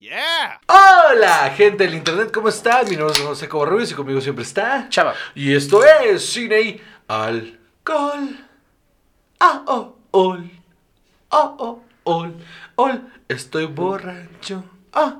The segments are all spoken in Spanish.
Yeah. Hola, gente del internet, ¿cómo están? Mi nombre es José Cobarrubias y conmigo siempre está Chava. Y esto es Cine y Alcohol. Ah, oh, ol. Ah, oh, ol. Ol. Estoy borracho. Ah.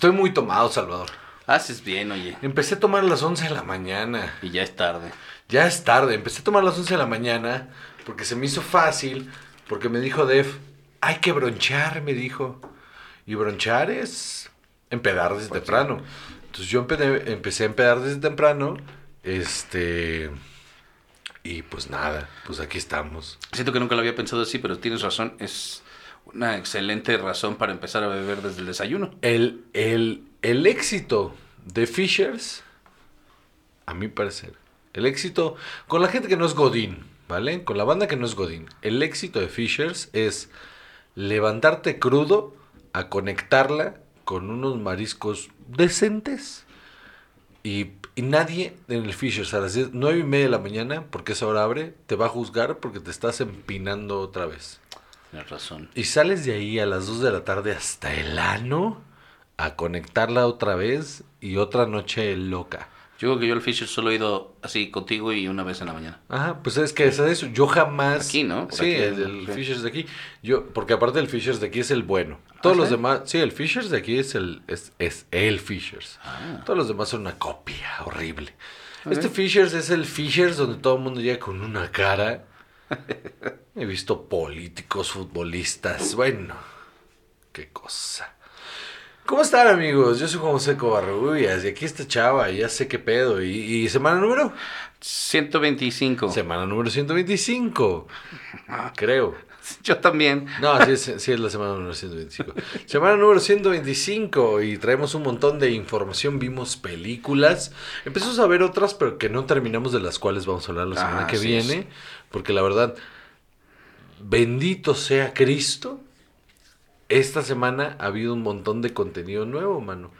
Estoy muy tomado, Salvador. Haces bien, oye. Empecé a tomar a las 11 de la mañana. Y ya es tarde. Ya es tarde. Empecé a tomar a las 11 de la mañana porque se me hizo fácil. Porque me dijo Def, hay que bronchear, me dijo. Y bronchear es empedar desde temprano. Entonces yo empecé, empecé a empedar desde temprano. Este. Y pues nada, pues aquí estamos. Siento que nunca lo había pensado así, pero tienes razón. Es una excelente razón para empezar a beber desde el desayuno. El, el, el éxito de Fishers, a mi parecer, el éxito con la gente que no es Godín, ¿vale? Con la banda que no es Godín, el éxito de Fishers es levantarte crudo a conectarla con unos mariscos decentes y, nadie en el Fishers a las 10, 9 y media de la mañana, porque esa hora abre, te va a juzgar porque te estás empinando otra vez. Tienes razón. Y sales de ahí a las 2 de la tarde hasta el ano a conectarla otra vez y otra noche loca. Yo creo que yo al Fisher solo he ido así contigo y una vez en la mañana. Ajá, pues es que es eso. Yo jamás. Aquí, ¿no? Por sí, aquí, el, el Sí. Fishers de aquí. Yo, porque aparte el Fishers de aquí es el bueno. Todos los sí? demás. Sí, el Fishers de aquí es el, es, es el Fishers. Ah. Todos los demás son una copia horrible. Este Fishers es el Fishers donde todo el mundo llega con una cara. He visto políticos, futbolistas. Bueno, qué cosa. ¿Cómo están amigos? Yo soy José Covarrubias y aquí está Chava, y ya sé qué pedo. ¿Y, y semana número? 125. Semana número 125. Creo. Yo también. No, sí es, sí es la semana número 125. Semana número 125 y traemos un montón de información. Vimos películas. Empezamos a ver otras, pero que no terminamos de las cuales vamos a hablar la semana Ah, que viene. Porque la verdad, bendito sea Cristo. Esta semana ha habido un montón de contenido nuevo, mano.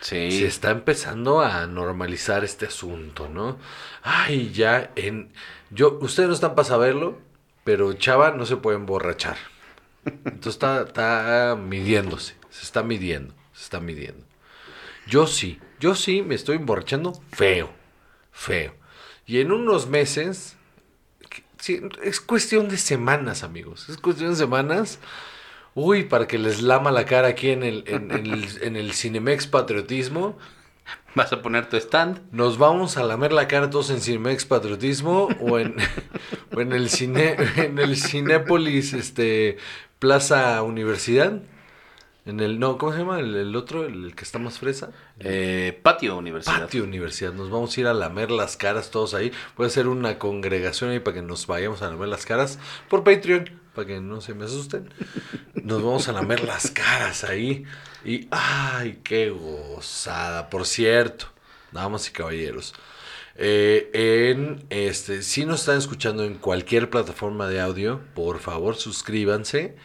Sí. Se está empezando a normalizar este asunto, ¿no? Ay, ya en... Yo, ustedes no están para saberlo, pero Chava no se puede emborrachar. Entonces está, está midiéndose, se está midiendo, se está midiendo. Yo sí, yo sí me estoy emborrachando feo, feo. Y en unos meses, sí, es cuestión de semanas, amigos, es cuestión de semanas. Uy, para que les lama la cara aquí en el, en, en el, en el Cinemex Patriotismo. Vas a poner tu stand. Nos vamos a lamer la cara todos en Cinemex Patriotismo o en, o en el cine, en el Cinépolis, este, Plaza Universidad. En el, no, ¿cómo se llama? El, el otro, el, el que está más fresa. Eh, patio Universidad. Patio Universidad. Nos vamos a ir a lamer las caras todos ahí. Voy a hacer una congregación ahí para que nos vayamos a lamer las caras por Patreon, para que no se me asusten. Nos vamos a lamer las caras ahí. Y, ay, qué gozada. Por cierto, damas y caballeros. eh, en este, si nos están escuchando en cualquier plataforma de audio, por favor suscríbanse.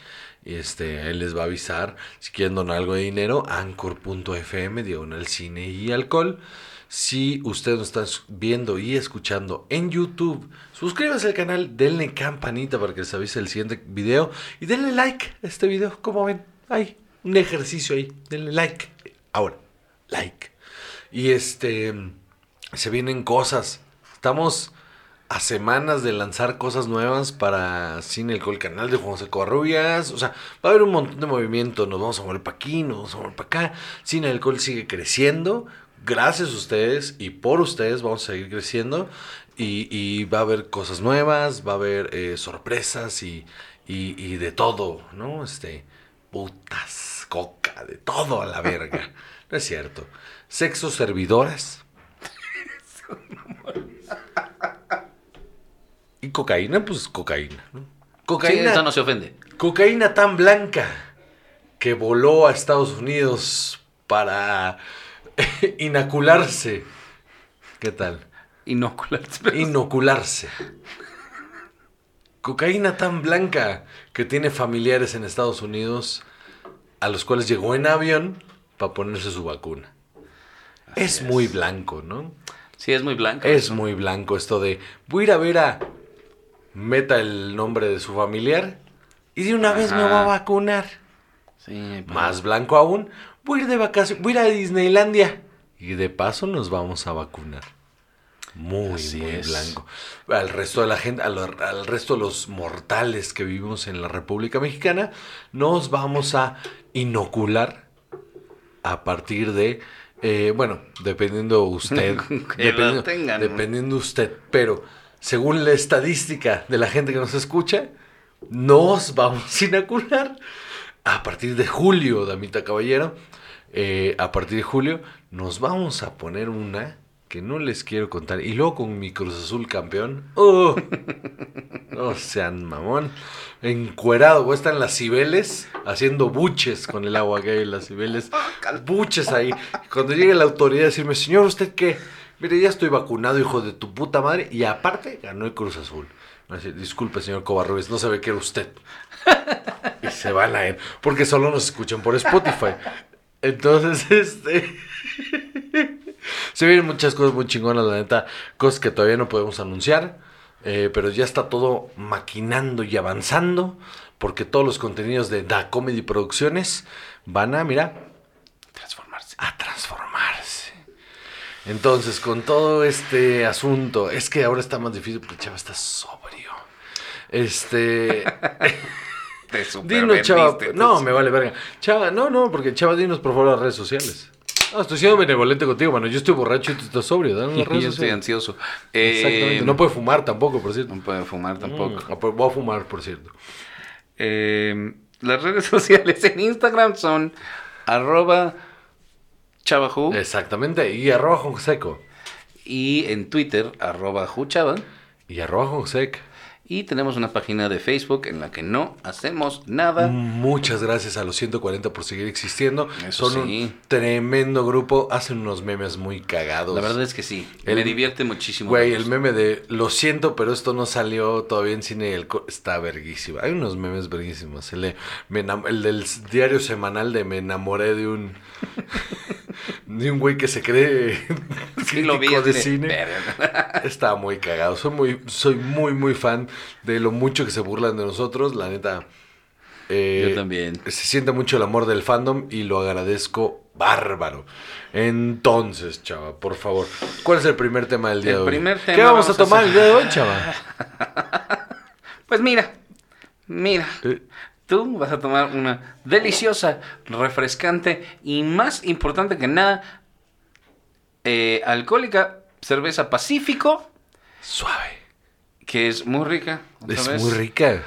Este, él les va a avisar si quieren donar algo de dinero, anchor.fm, diagonal cine y alcohol. Si ustedes nos están viendo y escuchando en YouTube, suscríbanse al canal, denle campanita para que les avise el siguiente video y denle like a este video. Como ven, hay un ejercicio ahí, denle like. Ahora, like. Y este, se vienen cosas. Estamos a semanas de lanzar cosas nuevas para Cine el canal de Juan José Covarrubias. O sea, va a haber un montón de movimiento. Nos vamos a mover para aquí, nos vamos a mover para acá. Cine Alcohol sigue creciendo. Gracias a ustedes y por ustedes vamos a seguir creciendo. Y, y va a haber cosas nuevas, va a haber eh, sorpresas y, y, y de todo, ¿no? Este, putas, coca, de todo a la verga. No es cierto. Sexo servidoras. Y cocaína, pues cocaína, ¿no? Cocaína, Sí, eso no se ofende. cocaína tan blanca que voló a Estados Unidos para inocularse. ¿Qué tal? Inocularse. pero- Inocularse. Cocaína tan blanca que tiene familiares en Estados Unidos a los cuales llegó en avión para ponerse su vacuna. Es, es. muy blanco, ¿no? Sí, es muy blanco. Es muy blanco esto de voy a ir a ver a meta el nombre de su familiar y de una vez me va a vacunar. Sí, pero- Más blanco aún, voy a ir de vacaciones, voy a ir a Disneylandia y de paso nos vamos a vacunar. Muy, Así muy es. blanco. Al resto de la gente, al, al resto de los mortales que vivimos en la República Mexicana, nos vamos a inocular a partir de, eh, bueno, dependiendo usted, Que lo dependiendo, tengan. dependiendo usted, pero según la estadística de la gente que nos escucha, nos vamos a inocular a partir de julio, Damita Caballero. eh, a partir de julio nos vamos a poner una que no les quiero contar. Y luego con mi Cruz Azul campeón. ¡Oh! No sean mamón. Encuerado, voy a estar en las Cibeles haciendo buches con el agua que hay en las Cibeles. Buches ahí. Cuando llegue la autoridad a decirme, señor, ¿usted qué? Mire, ya estoy vacunado, hijo de tu puta madre. Y aparte, ganó el Cruz Azul. Disculpe, señor Covarrubias, no sabe que era usted. Y se van a ir. Porque solo nos escuchan por Spotify. Entonces, este. Se vienen muchas cosas muy chingonas, la neta. Cosas que todavía no podemos anunciar. eh, pero ya está todo maquinando y avanzando. Porque todos los contenidos de Da Comedy Producciones van a, mira, Transformarse. a transformarse. Entonces, con todo este asunto, es que ahora está más difícil porque Chava está sobrio. Este. Te Dinos, Chava. No, me vale verga. Chava, no, no, porque Chava, dinos por favor las redes sociales. No, estoy siendo benevolente contigo, mano. Yo estoy borracho y tú estás sobrio. Dame Yo las redes estoy ansioso. Exactamente. Eh, No puede fumar tampoco, por cierto. no puede fumar tampoco. Mm, pues voy a fumar, por cierto. Eh, las redes sociales en Instagram son arroba chavajú Exactamente. Y arroba Jonseco. y en Twitter arroba juchava. Y arroba Jonsec. Y tenemos una página de Facebook en la que no hacemos nada. Muchas gracias a los 140 por seguir existiendo. Eso Son sí. un tremendo grupo. Hacen unos memes muy cagados. La verdad es que sí. El- me divierte muchísimo. Güey, el meme de lo siento, pero esto no salió todavía en cine. El está verguísima. Hay unos memes verguísimos. El, de, me enam- el del diario semanal de me enamoré de un. de un güey que se cree. Sí, lo vi. de cine. Está muy cagado. Soy muy, soy muy, muy fan de lo mucho que se burlan de nosotros. La neta. eh, Yo también. Se siente mucho el amor del fandom y lo agradezco bárbaro. Entonces, chava, por favor, ¿cuál es el primer tema del día El de hoy? primer ¿Qué tema vamos, a vamos a tomar hacer- el día de hoy, chava? Pues mira, mira. Eh, Tú vas a tomar una deliciosa, refrescante y más importante que nada, eh, alcohólica cerveza Pacífico, Suave. que es muy rica. Es vez. muy rica.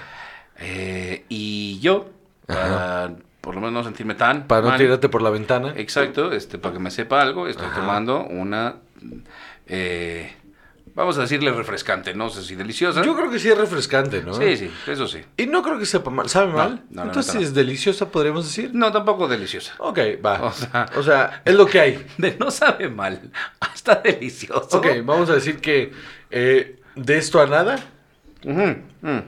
Eh, y yo, para por lo menos no sentirme tan Para no tirarte por la ventana. Exacto, este, para que me sepa algo, estoy Ajá. tomando una, eh, vamos a decirle refrescante, no sé si deliciosa. Yo creo que sí es refrescante, ¿no? Sí, sí, eso sí. Y no creo que sepa mal. ¿Sabe mal? no, la Entonces, si no. es deliciosa, podríamos decir. No, tampoco deliciosa. Ok, va. O sea- o sea, es lo que hay. De no sabe mal, hasta delicioso. Ok, vamos a decir que eh, de esto a nada. Ujú, mm.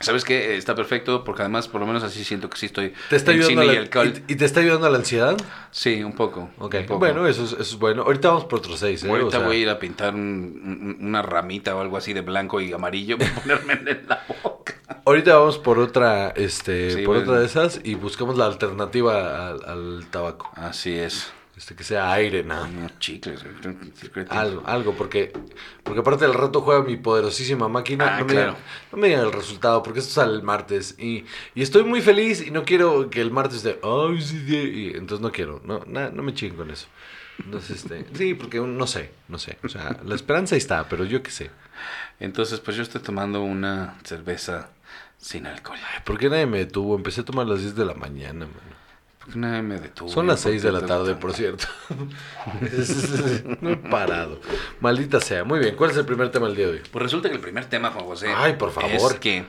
¿Sabes qué? Está perfecto porque además por lo menos así siento que sí estoy ¿Te está en ayudando cine y alcohol. y, te está ayudando a la ansiedad? Sí, un poco. Ok, un poco. bueno, eso es, eso es bueno. Ahorita vamos por otros seis, ¿eh? Ahorita O sea, voy a ir a pintar un- un- una ramita o algo así de blanco y amarillo para ponerme en la boca. Ahorita vamos por otra, este, Sí, por bueno. otra de esas y buscamos la alternativa al, al tabaco. Así es. Este, que sea aire, nada. Unos chicles. Algo, algo, porque, porque aparte del rato juega mi poderosísima máquina. Ah, no, me claro. digan, no me digan el resultado, porque esto sale el martes. Y, y estoy muy feliz y no quiero que el martes esté. Ay, sí, sí", y entonces no quiero. No, na- no me chinguen con eso. Entonces, este, sí, porque no sé, no sé. O sea, la esperanza está, pero yo qué sé. Entonces, pues yo estoy tomando una cerveza sin alcohol. ¿Por qué nadie me detuvo? Empecé a tomar a las 10 de la mañana, mano. Una me detuvo. Son las 6 de la tarde, por cierto. no he parado. Maldita sea. Muy bien, ¿cuál es el primer tema del día de hoy? Pues resulta que el primer tema, Juan José. Ay, por favor. Es que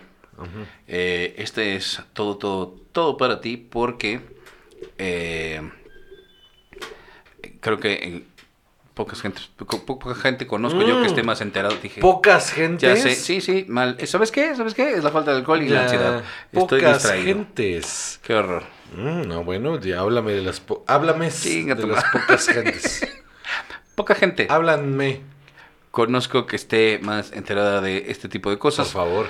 Eh, este es todo, todo, todo para ti porque eh, creo que eh, pocas gente, po- poca gente conozco yo que esté más enterado. Dije, Pocas gentes. ya sé, sí, sí, mal. ¿Sabes qué? ¿Sabes qué? Es la falta de alcohol y la ansiedad. Estoy Pocas distraído. gentes. Qué horror. Mm, no, bueno, ya háblame de las... po- háblame de las pocas gentes. Poca gente Háblanme, conozco que esté más enterada de este tipo de por cosas. favor.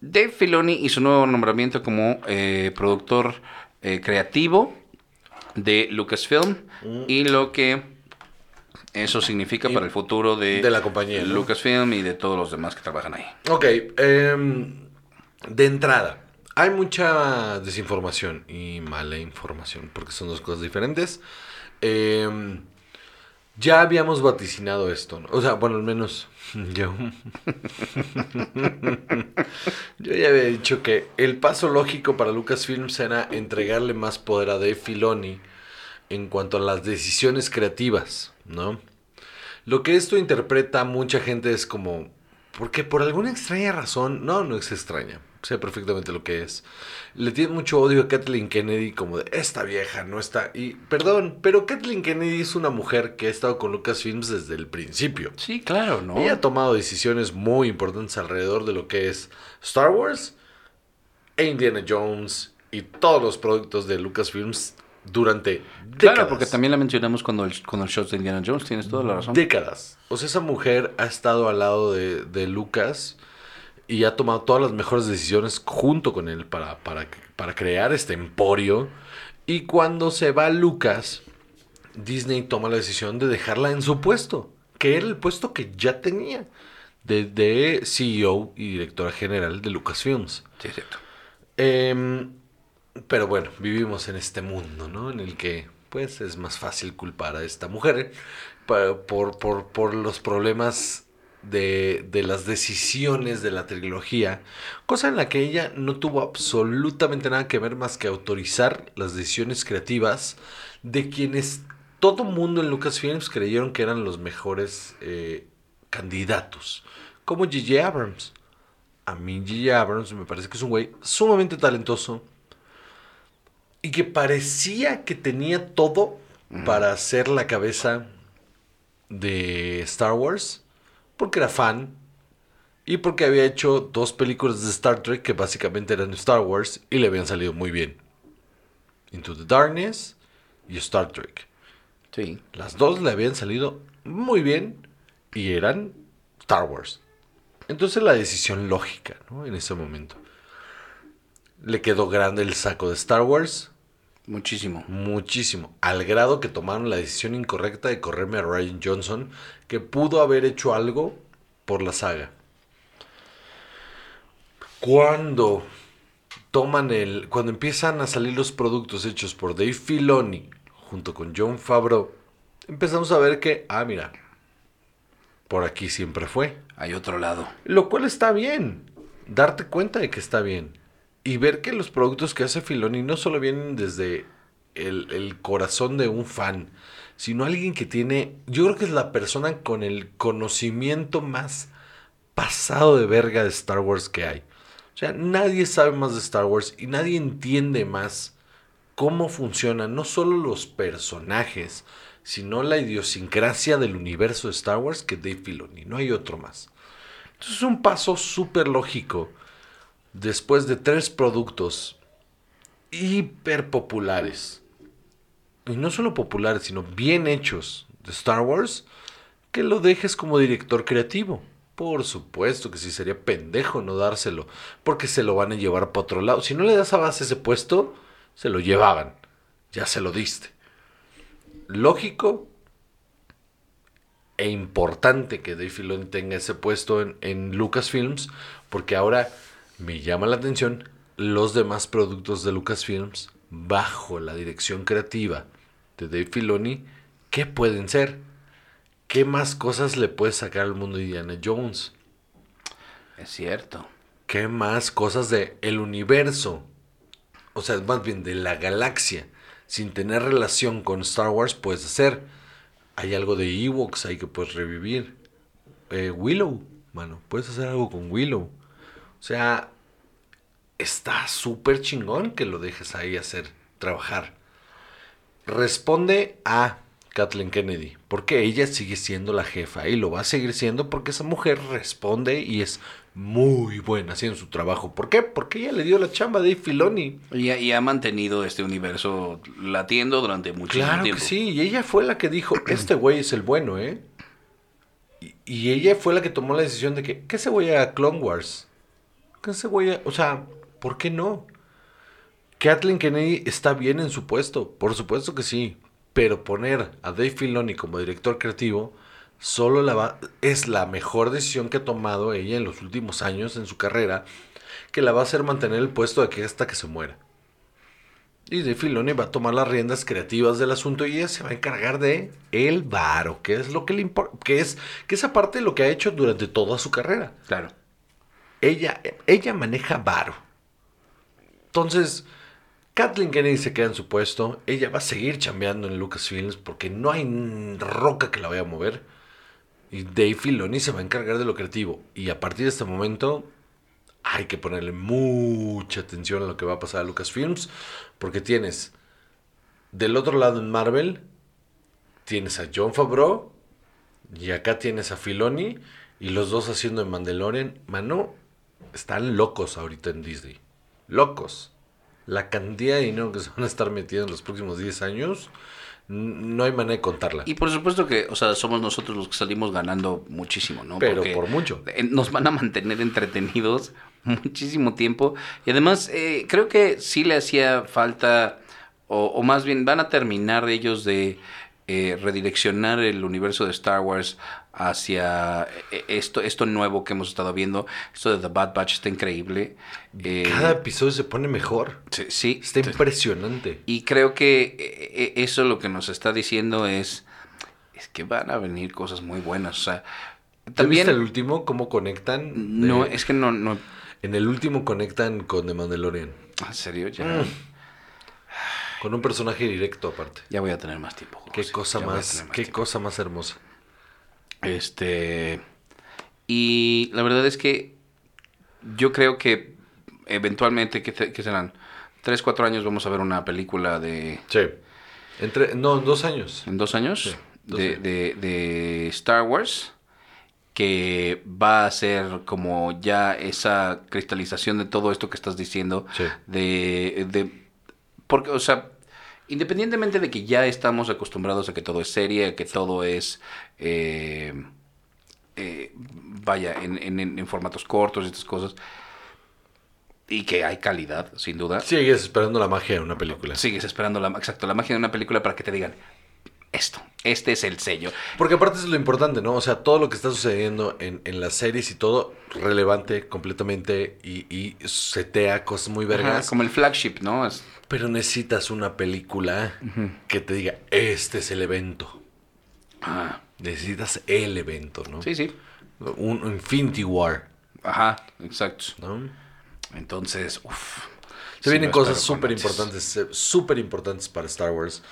Dave Filoni y su nuevo nombramiento como eh, productor eh, creativo de Lucasfilm Mm. y lo que eso significa Y- para el futuro de, de la compañía, ¿no? Lucasfilm y de todos los demás que trabajan ahí. Ok, em, de entrada, hay mucha desinformación y mala información, porque son dos cosas diferentes. Em, ya habíamos vaticinado esto. O sea, bueno, al menos yo. yo ya había dicho que el paso lógico para Lucasfilms era entregarle más poder a Dave Filoni en cuanto a las decisiones creativas, ¿no? Lo que esto interpreta mucha gente es como, porque por alguna extraña razón, no, no es extraña, sé perfectamente lo que es. Le tiene mucho odio a Kathleen Kennedy como de, esta vieja no está, y perdón, pero Kathleen Kennedy es una mujer que ha estado con Lucasfilms desde el principio. Sí, claro, ¿no? Ella ha tomado decisiones muy importantes alrededor de lo que es Star Wars e Indiana Jones y todos los productos de Lucasfilms durante décadas. Claro, porque también la mencionamos cuando el, cuando el show de Indiana Jones, tienes toda la razón. décadas. O sea, esa mujer ha estado al lado de, de Lucas y ha tomado todas las mejores decisiones junto con él para, para, para crear este emporio. Y cuando se va Lucas, Disney toma la decisión de dejarla en su puesto, que era el puesto que ya tenía, de, de CEO y directora general de Lucasfilms. Sí, es cierto. Em, pero bueno, vivimos en este mundo, ¿no? En el que, pues, es más fácil culpar a esta mujer pa- por, por, por los problemas de, de las decisiones de la trilogía, cosa en la que ella no tuvo absolutamente nada que ver más que autorizar las decisiones creativas de quienes todo mundo en Lucasfilms creyeron que eran los mejores eh, candidatos, como J.J. Abrams. A mí J.J. Abrams me parece que es un güey sumamente talentoso y que parecía que tenía todo para ser la cabeza de Star Wars, porque era fan y porque había hecho dos películas de Star Trek que básicamente eran Star Wars y le habían salido muy bien. Into the Darkness y Star Trek. Sí. Las dos le habían salido muy bien y eran Star Wars. Entonces la decisión lógica, ¿no? En ese momento. Le quedó grande el saco de Star Wars, Muchísimo. muchísimo, al grado que tomaron la decisión incorrecta de correrme a Ryan Johnson, que pudo haber hecho algo por la saga. Cuando toman el, cuando empiezan a salir los productos hechos por Dave Filoni junto con John Favreau, empezamos a ver que, ah, mira, por aquí siempre fue. Hay otro lado. Lo cual está bien. Darte cuenta de que está bien. Y ver que los productos que hace Filoni no solo vienen desde el, el corazón de un fan, sino alguien que tiene, yo creo que es la persona con el conocimiento más pasado de verga de Star Wars que hay. O sea, nadie sabe más de Star Wars y nadie entiende más cómo funcionan no solo los personajes, sino la idiosincrasia del universo de Star Wars que Dave Filoni. No hay otro más. Entonces es un paso súper lógico después de tres productos hiper populares. Y no solo populares, sino bien hechos de Star Wars, que lo dejes como director creativo. Por supuesto que sí sería pendejo no dárselo, porque se lo van a llevar para otro lado. Si no le das a base ese puesto, se lo llevaban. Ya se lo diste. Lógico e importante que Dave Filoni tenga ese puesto en, en Lucasfilms, porque ahora me llama la atención los demás productos de Lucasfilms bajo la dirección creativa de Dave Filoni, ¿qué pueden ser? ¿Qué más cosas le puede sacar al mundo de Indiana Jones? Es cierto. ¿Qué más cosas de el universo? O sea, más bien de la galaxia, sin tener relación con Star Wars, puedes hacer. Hay algo de Ewoks ahí que puedes revivir. Eh, Willow, mano, puedes hacer algo con Willow. O sea, está súper chingón que lo dejes ahí hacer, trabajar. Responde a Kathleen Kennedy, porque ella sigue siendo la jefa y lo va a seguir siendo porque esa mujer responde y es muy buena haciendo su trabajo. ¿Por qué? Porque ella le dio la chamba a Dave Filoni. Y, ha- y ha mantenido este universo latiendo durante muchísimo Claro tiempo. que sí, y ella fue la que dijo, este güey es el bueno, ¿eh? Y, y ella fue la que tomó la decisión de que, ¿qué se güey a Clone Wars? ¿Qué se güey a... O sea, ¿por qué no? Kathleen Kennedy está bien en su puesto, por supuesto que sí, pero poner a Dave Filoni como director creativo solo la va, es la mejor decisión que ha tomado ella en los últimos años en su carrera, que la va a hacer mantener el puesto de aquí hasta que se muera. Y Dave Filoni va a tomar las riendas creativas del asunto y ella se va a encargar de el varo, que es lo que le importa, que es que esa parte lo que ha hecho durante toda su carrera. Claro. Ella, ella maneja varo. Entonces, Kathleen Kennedy se queda en su puesto. Ella va a seguir chambeando en Lucasfilms porque no hay roca que la vaya a mover. Y Dave Filoni se va a encargar de lo creativo. Y a partir de este momento hay que ponerle mucha atención a lo que va a pasar a Lucasfilms. Porque tienes del otro lado en Marvel, tienes a John Favreau. Y acá tienes a Filoni. Y los dos haciendo en Mandalorian. Mano, están locos ahorita en Disney. Locos. La cantidad de dinero que se van a estar metiendo en los próximos 10 años. No hay manera de contarla. Y por supuesto que, o sea, somos nosotros los que salimos ganando muchísimo, ¿no? Pero Porque por mucho. eh, Nos van a mantener entretenidos muchísimo tiempo. Y además, eh, creo que sí le hacía falta, o, o más bien van a terminar ellos de eh, redireccionar el universo de Star Wars hacia eh, esto, esto nuevo que hemos estado viendo. Esto de The Bad Batch está increíble. Eh, Cada episodio se pone mejor. sí, sí, Está te- impresionante. y creo que eh, eh, eso lo que nos está diciendo es, es que van a venir cosas muy buenas. O sea, ¿También el último? ¿Cómo conectan? No, Eh, es que no, no... En el último conectan con The Mandalorian. En serio, ya, Mm. Con un personaje directo aparte. ya voy a tener más tiempo. Qué cosa ya más, qué tiempo. cosa más hermosa. Este... Y la verdad es que yo creo que eventualmente, que, que serán? Tres, cuatro años vamos a ver una película de... Sí. Entre, no, dos años. en dos años Sí, dos de, años. de- de Star Wars que va a ser como ya esa cristalización de todo esto que estás diciendo Sí. de, de- porque o sea independientemente de que ya estamos acostumbrados a que todo es serie a que todo es eh, eh, vaya en, en- en- formatos cortos y estas cosas y que hay calidad sin duda Sigues esperando la magia de una película. sigues esperando la exacto la magia de una película para que te digan esto este es el sello Porque aparte es lo importante, ¿no? O sea, todo lo que está sucediendo en, en las series y todo, relevante completamente y, y setea cosas muy Ajá, vergas. como el flagship, ¿no? Es- Pero necesitas una película que te diga, este es el evento. ah, Necesitas el evento, ¿no? sí, sí. Un Infinity War, Ajá, exacto. ¿no? Entonces, uff. Se vienen cosas súper importantes, eh, súper importantes para Star Wars.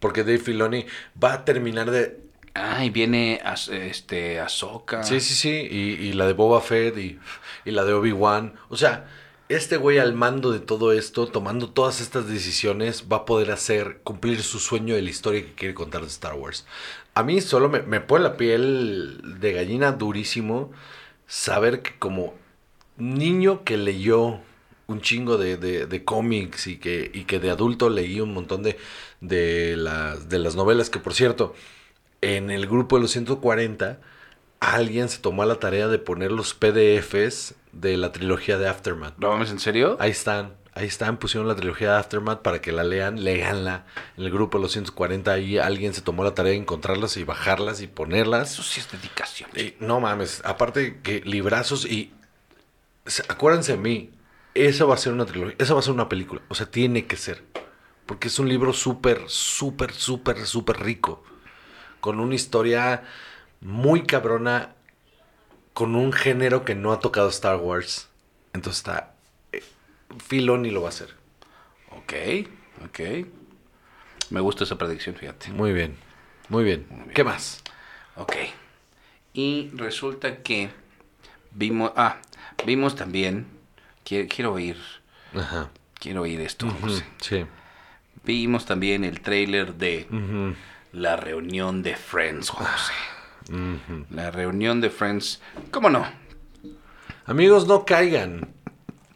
Porque Dave Filoni va a terminar de... Ah, y viene este, Ahsoka. Sí, sí, sí. Y, y la de Boba Fett y, y la de Obi-Wan. O sea, este güey al mando de todo esto, tomando todas estas decisiones, va a poder hacer, cumplir su sueño de la historia que quiere contar de Star Wars. A mí solo me, pone la piel de gallina durísimo saber que como niño que leyó un chingo de, de- de cómics y que, y que de adulto leí un montón de, de, las, de las novelas, que por cierto, en el grupo de los 140, alguien se tomó la tarea de poner los PDFs de la trilogía de Aftermath. ¿Lo vamos en serio? Ahí están, ahí están, pusieron la trilogía de Aftermath para que la lean, leanla. En el grupo de los 140, ahí alguien se tomó la tarea de encontrarlas y bajarlas y ponerlas. Eso sí es dedicación. Y no mames, aparte que librazos y se- acuérdense de mí, esa va a ser una trilogía, esa va a ser una película, o sea, tiene que ser, porque es un libro súper, súper, súper, súper rico, con una historia muy cabrona, con un género que no ha tocado Star Wars, entonces está, eh, Filoni lo va a hacer. Ok, ok. Me gusta esa predicción, fíjate. Muy bien, muy bien. Muy bien. ¿Qué más? Ok. Y resulta que vimos. Ah, vimos también. Quiero, quiero ir. Ajá. Quiero oír esto, José. Sí. Vimos también el tráiler de la reunión de Friends, José. La reunión de Friends. ¿Cómo no? Amigos, no caigan.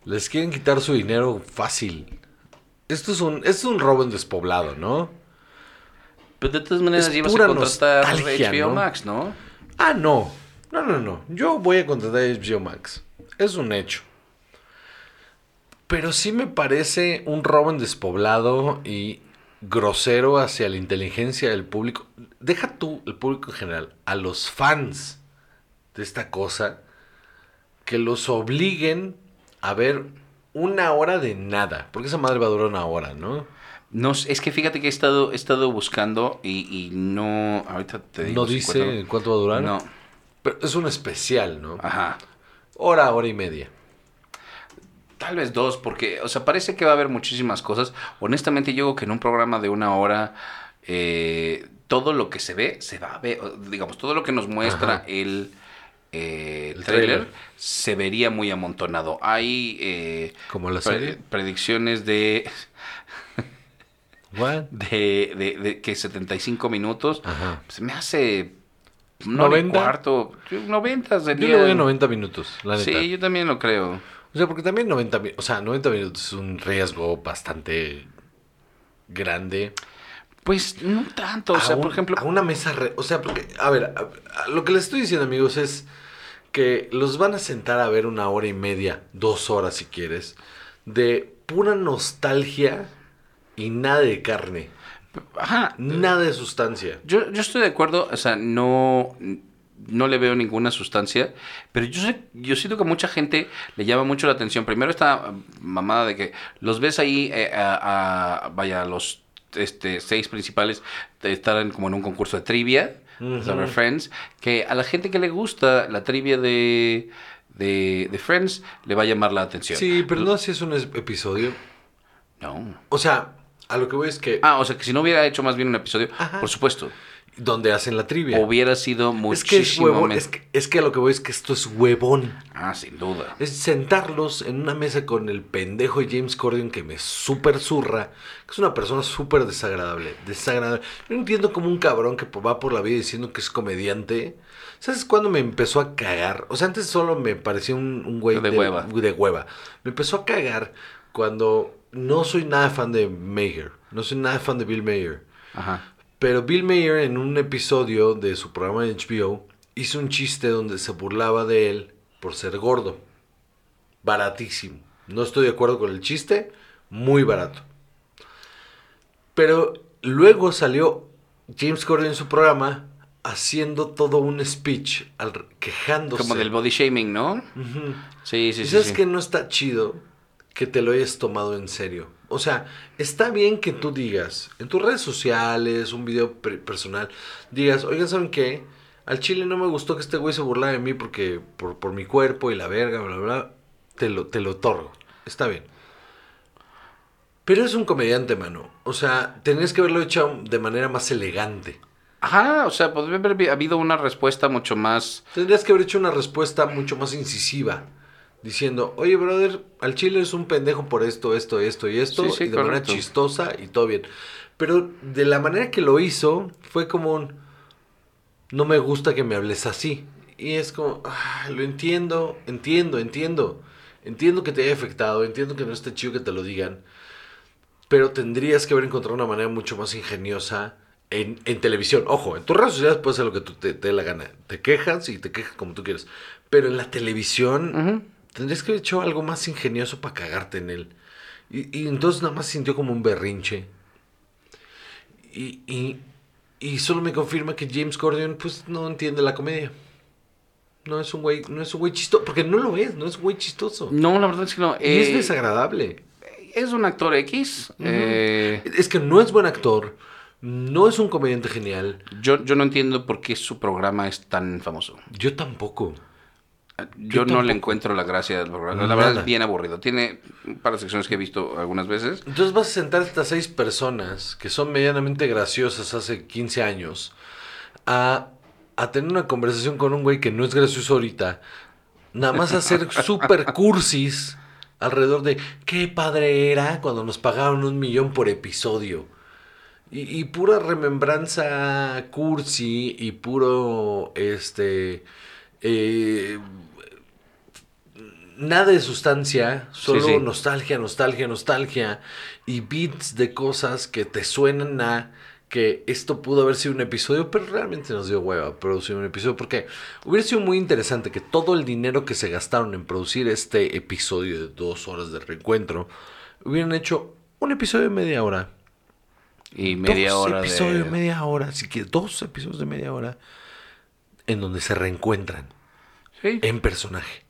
Les quieren quitar su dinero fácil. Esto es un, esto es un robo en despoblado, ¿no? Pero de todas maneras pura a contratar HBO ¿no? Max, ¿no? Ah, no. No, no, no. Yo voy a contratar HBO Max. Es un hecho. Pero sí me parece un robo en despoblado y grosero hacia la inteligencia del público. Deja tú el público en general, a los fans de esta cosa, que los obliguen a ver una hora de nada. Porque esa madre va a durar una hora, ¿no? No, es que fíjate que he estado, he estado buscando y, y no. Ahorita te digo. No dice encuentro- cuánto va a durar. No. Pero es un especial, ¿no? Ajá. Hora, hora y media. Tal vez dos, porque, o sea, parece que va a haber muchísimas cosas. Honestamente, yo creo que en un programa de una hora, eh, todo lo que se ve, se va a ver. Digamos, todo lo que nos muestra Ajá. el, eh, El trailer, tráiler. se vería muy amontonado. Hay eh, Como la pre- serie. predicciones de, What? de, de- de que 75 minutos. Ajá. Se me hace. No 90. cuarto. 90 Yo sería. le voy a 90 minutos, la neta. Sí, yo también lo creo. O sea, porque también 90 minutos, o sea, 90 minutos es un riesgo bastante grande. Pues no tanto. O sea, por ejemplo. A una mesa, re- o sea, porque, a ver, a- a- lo que les estoy diciendo, amigos, es que los van a sentar a ver una hora y media, dos horas si quieres, de pura nostalgia y nada de carne, Ajá. nada de sustancia. Yo, yo estoy de acuerdo, o sea, no, no le veo ninguna sustancia, pero yo sé, yo siento que a mucha gente le llama mucho la atención. Primero esta mamada de que los ves ahí, eh, a, a- vaya, los este, seis principales de estar en- como en un concurso de trivia, Ujú. sobre Friends, que a la gente que le gusta la trivia de, de, de Friends le va a llamar la atención. Sí, pero no si es un episodio. No. O sea, a lo que voy es que Ah, o sea, que si no hubiera hecho más bien un episodio, Ajá. por supuesto, donde hacen la trivia. hubiera sido Es que es muchísimo huevón, es que, es que a lo que voy es que esto es huevón. Ah, sin duda. Es sentarlos en una mesa con el pendejo de James Corden que me super zurra, que es una persona súper desagradable, desagradable. Yo no entiendo como un cabrón que va por la vida diciendo que es comediante. ¿Sabes cuándo me empezó a cagar? O sea, antes solo me parecía un, un güey De hueva. de hueva. Me empezó a cagar cuando no soy nada fan de Mayer, no soy nada fan de Bill Mayer. Ajá. Pero Bill Mayer en un episodio de su programa de HBO hizo un chiste donde se burlaba de él por ser gordo. Baratísimo. No estoy de acuerdo con el chiste, muy barato. Pero luego salió James Corden en su programa haciendo todo un speech al- quejándose. Como del body shaming, ¿no? Sí, sí, ¿Y sí. sabes sí. que no está chido que te lo hayas tomado en serio? O sea, está bien que tú digas en tus redes sociales, un video per- personal, digas, oigan, ¿saben qué? Al chile no me gustó que este güey se burlara de mí porque por, por mi cuerpo y la verga, bla, bla, bla. Te lo, te lo otorgo. Está bien. Pero es un comediante, mano. O sea, tenías que haberlo hecho de manera más elegante. Ajá, o sea, podría haber habido una respuesta mucho más... Tendrías que haber hecho una respuesta mucho más incisiva. Diciendo, oye, brother, al chile es un pendejo por esto, esto, esto y esto. Sí, sí, y de manera chistosa y todo bien. Pero de la manera que lo hizo, fue como un, no me gusta que me hables así. Y es como, "Ah, lo entiendo, entiendo, entiendo. Entiendo que te haya afectado, entiendo que no esté chido que te lo digan. Pero tendrías que haber encontrado una manera mucho más ingeniosa en, en televisión. Ojo, en tus redes sociales puedes hacer lo que tú te, te dé la gana. Te quejas y te quejas como tú quieres. Pero en la televisión. Tendrías que haber hecho algo más ingenioso para cagarte en él. Y, y entonces nada más sintió como un berrinche. Y, y, y solo me confirma que James Corden pues no entiende la comedia. No es un güey, no es un güey chistoso, porque no lo es, no es un güey chistoso. No, la verdad es que no. Y es Eh, desagradable. es un actor X. eh, Es que no es buen actor, no es un comediante genial. yo, yo no entiendo por qué su programa es tan famoso. Yo tampoco. Yo, no le encuentro la gracia del programa. La Nada. verdad es bien aburrido. Tiene un par de secciones que he visto algunas veces. Entonces vas a sentar a estas seis personas que son medianamente graciosas hace 15 años a, a tener una conversación con un güey que no es gracioso ahorita, nada más hacer super cursis alrededor de qué padre era cuando nos pagaron un millón por episodio. Y, y pura remembranza cursi y puro, este, eh, nada de sustancia, solo sí. nostalgia, nostalgia, nostalgia y beats de cosas que te suenan a que esto pudo haber sido un episodio, pero realmente nos dio hueva producir un episodio porque hubiera sido muy interesante que todo el dinero que se gastaron en producir este episodio de dos horas de reencuentro hubieran hecho un episodio de media hora. Y media dos hora episodios de... de media hora, así que dos episodios de media hora en donde se reencuentran Sí. en personaje.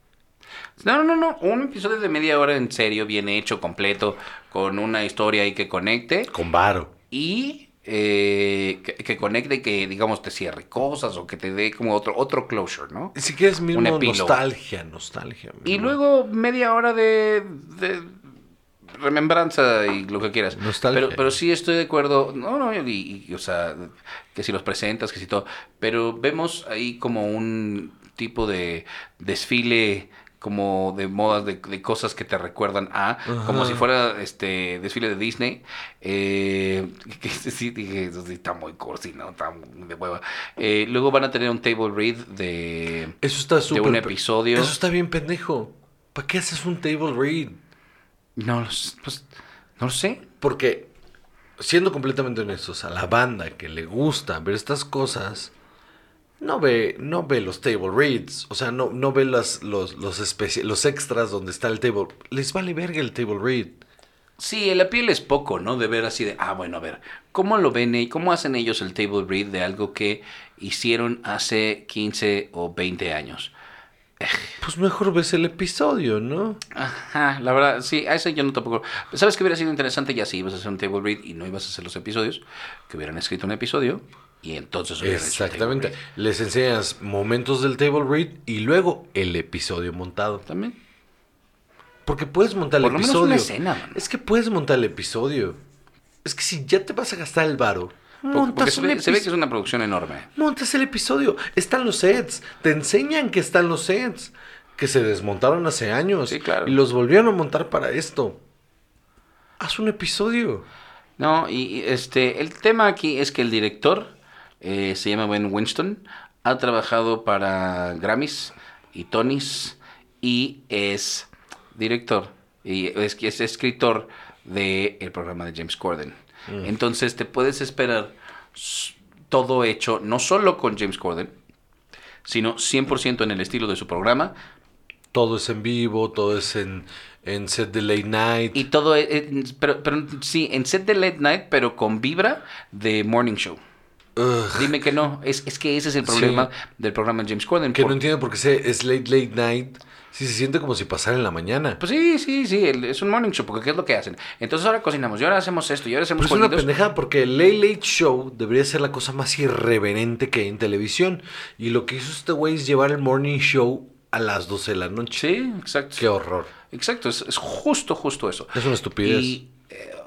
No, no, no, un episodio de media hora en serio, bien hecho, completo, con una historia ahí que conecte Con varo. y eh, que, que conecte y que, digamos, te cierre cosas o que te dé como otro, otro closure, ¿no? Si quieres mismo nostalgia, nostalgia. Y luego media hora de, de remembranza y lo que quieras. Nostalgia. Pero, pero sí estoy de acuerdo. No, no, y, y, o sea, que si los presentas, que si todo. Pero vemos ahí como un tipo de desfile como de modas de, de cosas que te recuerdan a como si fuera este desfile de Disney eh, que sí dije eso sí está muy cursi no está muy de hueva Eh, luego van a tener un table read de Eso está súper. un episodio. Eso está bien pendejo. ¿Para qué haces un table read? No, pues, no lo sé. Porque, siendo completamente honestos, a la banda que le gusta ver estas cosas, no ve, no ve los table reads. O sea, no, no ve las, los, los, los extras donde está el table. Les vale verga el table read. Sí, el piel es poco, ¿no? De ver así de, ah, bueno, a ver, ¿cómo lo ven y cómo hacen ellos el table read de algo que hicieron hace 15 o 20 años? Pues mejor ves el episodio, ¿no? Ajá, la verdad, sí, a ese yo no tampoco. ¿Sabes que hubiera sido interesante? Ya si ibas a hacer un table read y no ibas a hacer los episodios, que hubieran escrito un episodio y entonces Exactamente. Les enseñas momentos del table read y luego el episodio montado. También. Porque puedes montar el Por lo menos episodio. una escena, mano. Es que puedes montar el episodio. Es que si ya te vas a gastar el varo, Porque, montas porque se, ve, se ve que es una producción enorme. Montas el episodio. Están los sets. Te enseñan que están los sets. Que se desmontaron hace años. Sí, claro. Y los volvieron a montar para esto. Haz un episodio. No, y y, este, el tema aquí es que el director eh, se llama Ben Winston, ha trabajado para Grammys y Tonys y es director y es, es escritor del programa de James Corden. Entonces te puedes esperar todo hecho, no solo con James Corden, sino 100% en el estilo de su programa Todo es en vivo, todo es en, en set de late night. y todo, pero, pero sí, en set de late night, pero con vibra de morning show. Ugh, Dime que no, es, es que ese es el Sí. problema del programa de James Corden. que por- no entiendo por qué se- es late late night. Si se siente como si pasara en la mañana. Pues sí, sí, sí, es un morning show, porque ¿qué es lo que hacen? Entonces ahora cocinamos, y ahora hacemos esto, y ahora hacemos Pero es una pendejada porque el Late Late Show debería ser la cosa más irreverente que hay en televisión. Y lo que hizo este güey es llevar el morning show a las 12 de la noche. Sí, exacto. Qué horror. Exacto, es, es justo, justo eso. Es una estupidez. Y,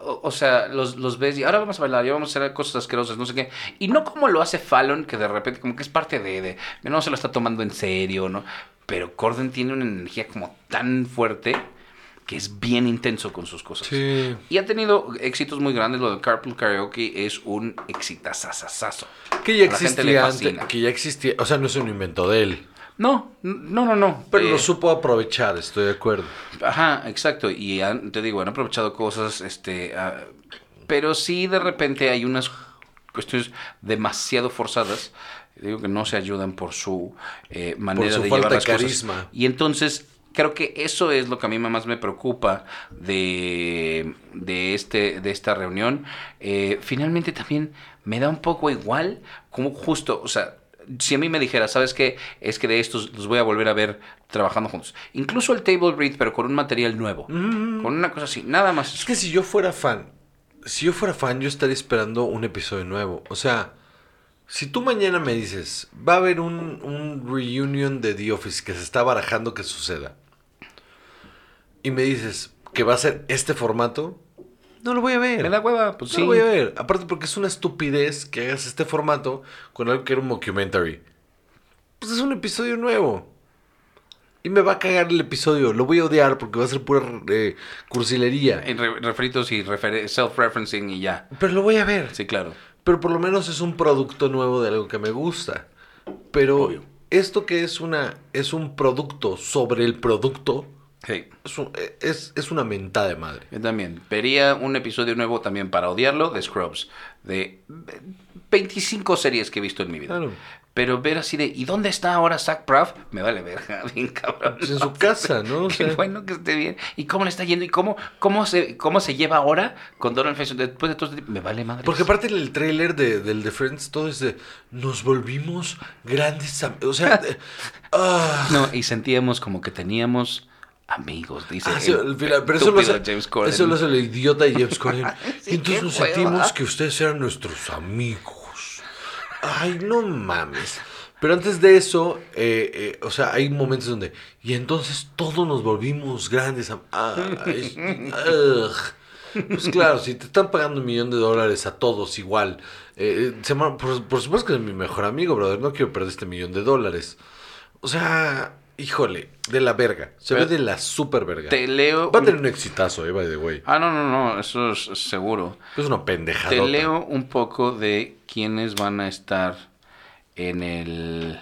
o, o sea, los, los ves y ahora vamos a bailar, y vamos a hacer cosas asquerosas, no sé qué. Y no como lo hace Fallon, que de repente como que es parte de, de no se lo está tomando en serio, ¿no? Pero Corden tiene una energía como tan fuerte que es bien intenso con sus cosas. Sí. Y ha tenido éxitos muy grandes. Lo de Carpool Karaoke es un exitazazazazo. Que ya existía antes. Que ya existía. O sea, no es un invento de él. No, no, no, no. Pero Eh, lo supo aprovechar, estoy de acuerdo. Ajá, exacto. Y han- te digo, han aprovechado cosas, este, ah, pero sí de repente hay unas cuestiones demasiado forzadas. Digo que no se ayudan por su eh, manera su de falta llevar cosas. carisma. Y entonces creo que eso es lo que a mí más me preocupa de, de, este, de esta reunión. Eh, finalmente también me da un poco igual, como justo, o sea, si a mí me dijera, ¿sabes qué? Es que de estos los voy a volver a ver trabajando juntos. Incluso el table read, pero con un material nuevo. Con una cosa así, nada más. Es que si yo fuera fan, si yo fuera fan, yo estaría esperando un episodio nuevo. O sea, si tú mañana me dices, va a haber un, un reunion de The Office que se está barajando que suceda, y me dices que va a ser este formato, no lo voy a ver. Me da hueva, pues no sí. lo voy a ver. Aparte porque es una estupidez que hagas este formato con algo que era un documentary. Pues es un episodio nuevo. Y me va a cagar el episodio. Lo voy a odiar porque va a ser pura eh, cursilería. En re- refritos y refer- self-referencing y ya. Pero lo voy a ver. Sí, claro. Pero por lo menos es un producto nuevo de algo que me gusta. Pero Obvio. esto que es una es un producto sobre el producto Sí. es, un- es, es una mentada de madre. Yo también. Vería un episodio nuevo también para odiarlo de Scrubs. De 25 series que he visto en mi vida. Claro. Pero ver así de, ¿y dónde está ahora Zach Braff? Me vale verga, bien cabrón. Pues en su casa, ¿no? O Qué bueno que esté bien. ¿Y cómo le está yendo? ¿Y cómo, cómo, se, cómo se lleva ahora con Donald Faison? Después de todo este? Me vale madre. Porque aparte el trailer de, del de Friends todo es de nos volvimos grandes am-". o sea, de- ah. No, y sentíamos como que teníamos amigos, dice. Ah, sí, el pero eso lo, hace, James Corden. eso lo hace el idiota de James Corden. Sí, y entonces nos sentimos que ustedes eran nuestros amigos. Ay, no mames. Pero antes de eso, eh, eh, o sea, hay momentos donde... Y entonces todos nos volvimos grandes. ugh. Pues claro, si te están pagando un millón de dólares a todos igual. eh, se llama- por, por supuesto que es mi mejor amigo, brother. No quiero perder este millón de dólares. O sea, híjole, de la verga. Se Pero- ve de la super verga. Te leo... Va a tener un exitazo, eh, by the way. Ah, no, no, no, eso es seguro. Es una pendejada. Te leo un poco de quiénes van a estar en el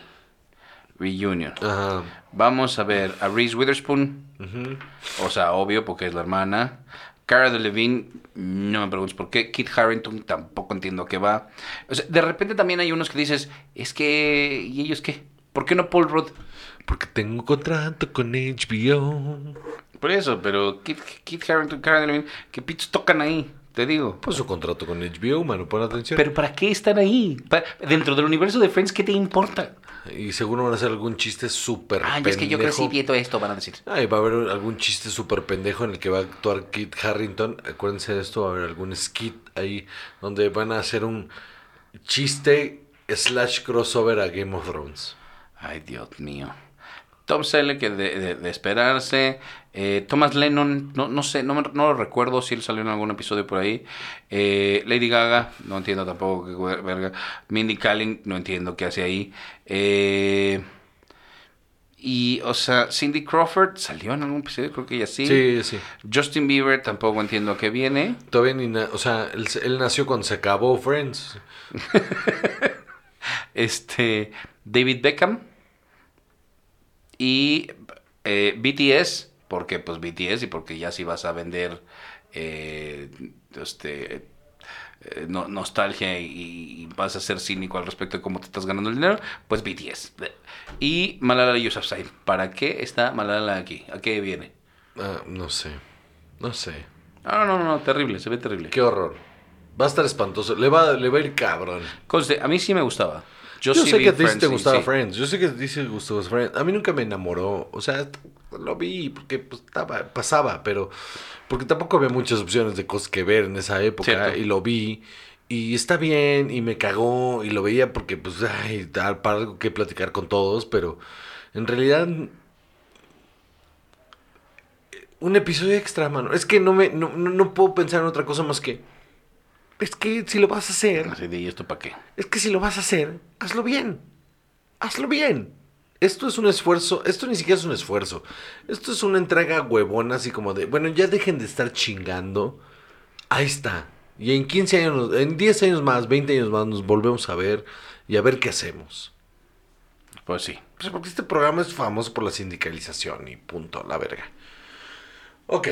reunion. Ajá. Vamos a ver a Reese Witherspoon, ujú. o sea, obvio porque es la hermana. Cara Delevingne, no me preguntes por qué. Kit Harrington, tampoco entiendo a qué va. O sea, de repente también hay unos que dices, es que, ¿y ellos qué? ¿Por qué no Paul Rudd? Porque tengo contrato con HBO. Por eso, pero Kit, Kit Harrington, Delevingne, ¿qué pitos tocan ahí? Te digo. Pues su contrato con HBO, mano, pon atención. Pero ¿para qué están ahí? Pa- Dentro del universo de Friends, ¿qué te importa? Y seguro van a hacer algún chiste súper Ay, pendejo. es que yo crecí viendo esto, van a decir. Ay, va a haber algún chiste súper pendejo en el que va a actuar Kit Harrington. Acuérdense de esto, va a haber algún skit ahí donde van a hacer un chiste slash crossover a Game of Thrones. Ay, Dios mío. Tom Selleck, que de, de- de esperarse. Eh, Thomas Lennon, no, no sé, no, me- no lo recuerdo si él salió en algún episodio por ahí. Eh, Lady Gaga, no entiendo tampoco qué ver- verga. Mindy Kaling, no entiendo qué hace ahí. Eh, y, o sea, Cindy Crawford salió en algún episodio, creo que ella sí. Sí, sí. Justin Bieber, tampoco entiendo a qué viene. Todavía ni o sea, él, se- él nació cuando se acabó Friends. Este, David Beckham y eh, BTS, porque pues BTS y porque ya si vas a vender eh, este eh, no- nostalgia y, y vas a ser cínico al respecto de cómo te estás ganando el dinero, pues BTS. Y Malala Yousafzai, ¿para qué está Malala aquí? ¿A qué viene? Ah, no sé. No sé. No, no, no, no, terrible, se ve terrible. Qué horror. Va a estar espantoso. Le va, le va a ir cabrón. Conste, a mí sí me gustaba. Yo, Yo, sí sé que a ti te gustaba sí. Friends. Yo sé que a ti te gustaba Friends. A mí nunca me enamoró. O sea, lo vi porque pues, estaba, pasaba, pero porque tampoco había muchas opciones de cosas que ver en esa época. Cierto. Y lo vi. Y está bien. Y me cagó. Y lo veía porque, pues, ay, tal, para algo que platicar con todos. Pero en realidad. Un episodio extra, mano. Es que no me. No, no puedo pensar en otra cosa más que. Es que si lo vas a hacer. Así de, ¿y esto para qué? Es que si lo vas a hacer, hazlo bien. Hazlo bien. Esto es un esfuerzo, esto ni siquiera es un esfuerzo. Esto es una entrega huevona, así como de, bueno, ya dejen de estar chingando. Ahí está. Y en 15 años, en 10 años más, 20 años más, nos volvemos a ver y a ver qué hacemos. Pues sí. Pues porque este programa es famoso por la sindicalización y punto, la verga. Ok.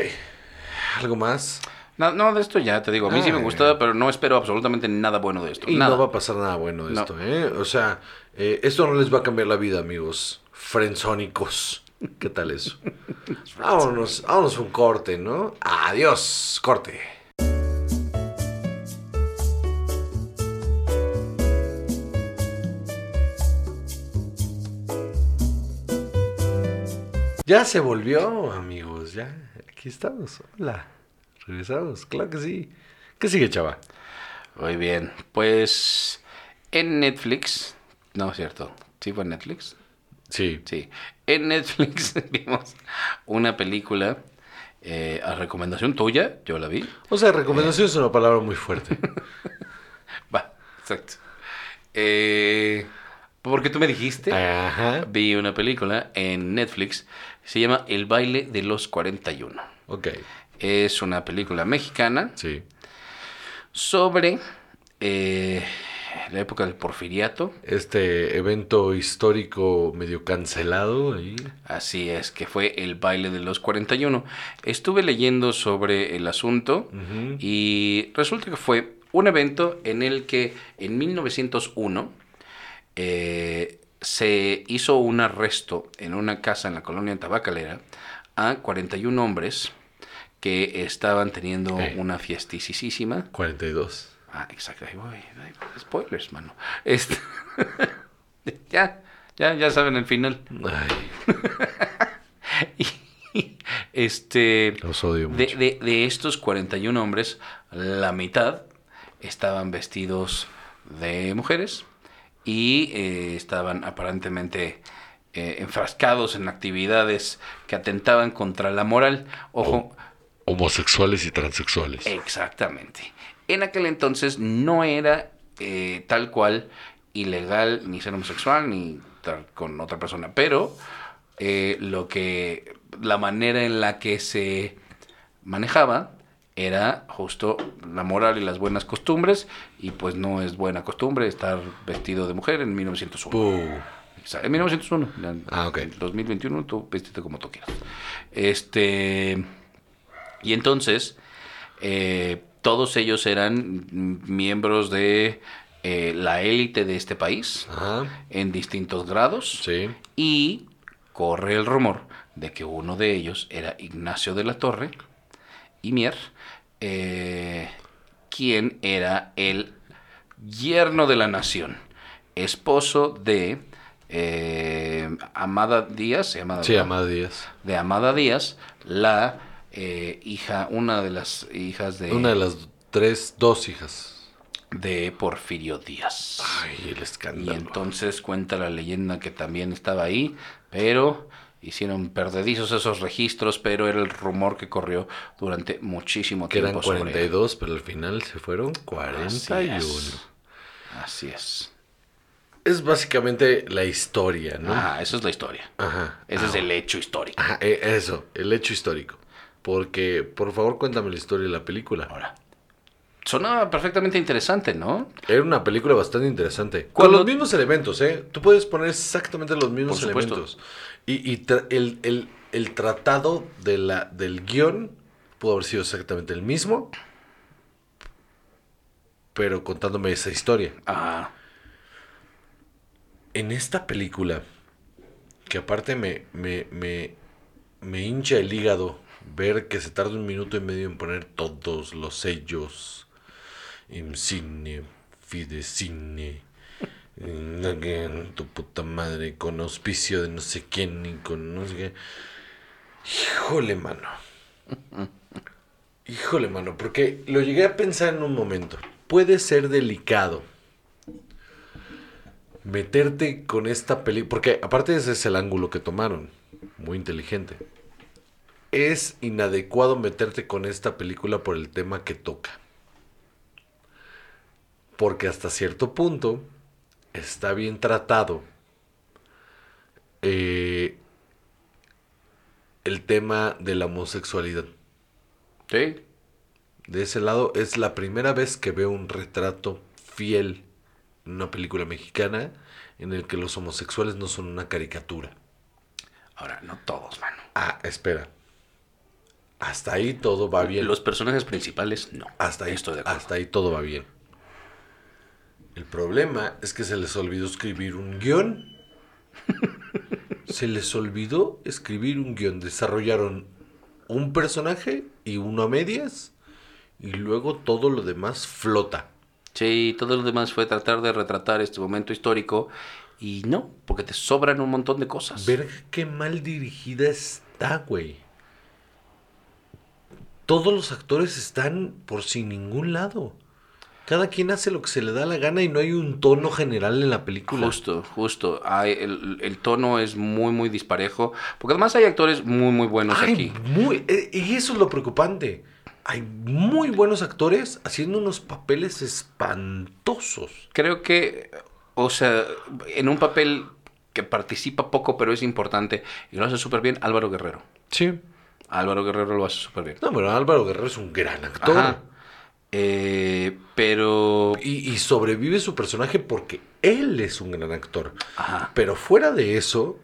¿Algo más? No, no, de esto ya te digo, a mí sí me gustaba, pero no espero absolutamente nada bueno de esto. Y nada. no va a pasar nada bueno de No. esto, ¿eh? O sea, eh, esto no les va a cambiar la vida, amigos. Frenzónicos. ¿Qué tal eso? vámonos, vámonos un corte, ¿no? Adiós, corte. Ya se volvió, amigos, ya. Aquí estamos. Hola. Regresamos, claro que sí. ¿Qué sigue, chava? Muy bien, pues en Netflix, no es cierto, ¿sí fue en Netflix? Sí. Sí, en Netflix vimos una película eh, a recomendación tuya, yo la vi. O sea, recomendación es una palabra muy fuerte. Va, exacto. Eh, Porque tú me dijiste, Ajá. vi una película en Netflix, se llama El baile de los 41. Ok. Es una película mexicana Sí. sobre eh, la época del porfiriato. Este evento histórico medio cancelado ahí. Así es, que fue el baile de los 41. Estuve leyendo sobre el asunto y resulta que fue un evento en el que en 1901 eh, se hizo un arresto en una casa en la colonia tabacalera a 41 hombres que estaban teniendo Eh. una fiestisísima. 42. Ah, exacto. Ahí voy. Spoilers, mano. Este... ya, ya, ya saben el final. Ay, Y, este, los odio mucho. de, de- de estos 41 hombres, la mitad estaban vestidos de mujeres y eh, estaban aparentemente eh, enfrascados en actividades que atentaban contra la moral. Ojo, Homosexuales y transexuales. Exactamente. En aquel entonces no era eh, tal cual ilegal ni ser homosexual ni estar con otra persona, pero eh, lo que la manera en la que se manejaba era justo la moral y las buenas costumbres y pues no es buena costumbre estar vestido de mujer en 1901. Puh. En 1901. ya- Ah, ok. En 2021 tú vestite como tú quieras. Este. Y entonces, eh, todos ellos eran miembros de eh, la élite de este país Ajá. en distintos grados. Sí. Y corre el rumor de que uno de ellos era Ignacio de la Torre y Mier, eh, quien era el yerno de la nación, esposo de eh, Amada Díaz. Amada Díaz. de Amada Díaz, la eh, hija, una de las hijas de, Una de las tres, dos hijas. de Porfirio Díaz. Ay, el Y escándalo. entonces cuenta la leyenda que también estaba ahí, pero hicieron perdedizos esos registros, pero era el rumor que corrió durante muchísimo que eran tiempo. sobre él. 42, pero al final se fueron 41. Así es. Así es. Es básicamente la historia, ¿no? Ajá, esa es la historia. Ajá. Ese Ah, es el hecho histórico. Ajá, eh, eso, el hecho histórico. Porque, por favor, cuéntame la historia de la película. Ahora, sonaba perfectamente interesante, ¿no? Era una película bastante interesante. Con los mismos elementos, ¿eh? Tú puedes poner exactamente los mismos Por elementos. Y, y tra- el, el- el tratado de la, del guion pudo haber sido exactamente el mismo, pero contándome esa historia. Ajá. En esta película, que aparte me, me, me, me hincha el hígado ver que se tarda un minuto y medio en poner todos los sellos, cine, fidecine, tu puta madre, con auspicio de no sé quién y con no sé qué. Híjole, mano. Híjole, mano, porque lo llegué a pensar en un momento. Puede ser delicado meterte con esta película, porque aparte ese es el ángulo que tomaron, muy inteligente. Es inadecuado meterte con esta película por el tema que toca. Porque hasta cierto punto está bien tratado eh, el tema de la homosexualidad. Sí. De ese lado es la primera vez que veo un retrato fiel en una película mexicana en el que los homosexuales no son una caricatura. Ahora, no todos, mano. Ah, espera. Hasta ahí todo va bien. Los personajes principales, no. hasta ahí, Estoy de acuerdo. hasta ahí todo va bien. El problema es que se les olvidó escribir un guion. se les olvidó escribir un guion. Desarrollaron un personaje y uno a medias. Y luego todo lo demás flota. Sí, todo lo demás fue tratar de retratar este momento histórico y no, porque te sobran un montón de cosas. Ver qué mal dirigida está, güey. Todos los actores están por sin ningún lado. Cada quien hace lo que se le da la gana y no hay un tono general en la película. Justo, justo. Hay- el, el tono es muy, muy disparejo. Porque además hay actores muy, muy buenos Ay, aquí. muy, eh, y eso es lo preocupante. Hay muy buenos actores haciendo unos papeles espantosos. Creo que O sea, en un papel que participa poco, pero es importante y lo hace súper bien, Álvaro Guerrero. Sí. Álvaro Guerrero lo hace súper bien. No, pero Álvaro Guerrero es un gran actor. Ajá. Eh, pero... Y, y sobrevive su personaje porque él es un gran actor. Ajá. Pero fuera de eso,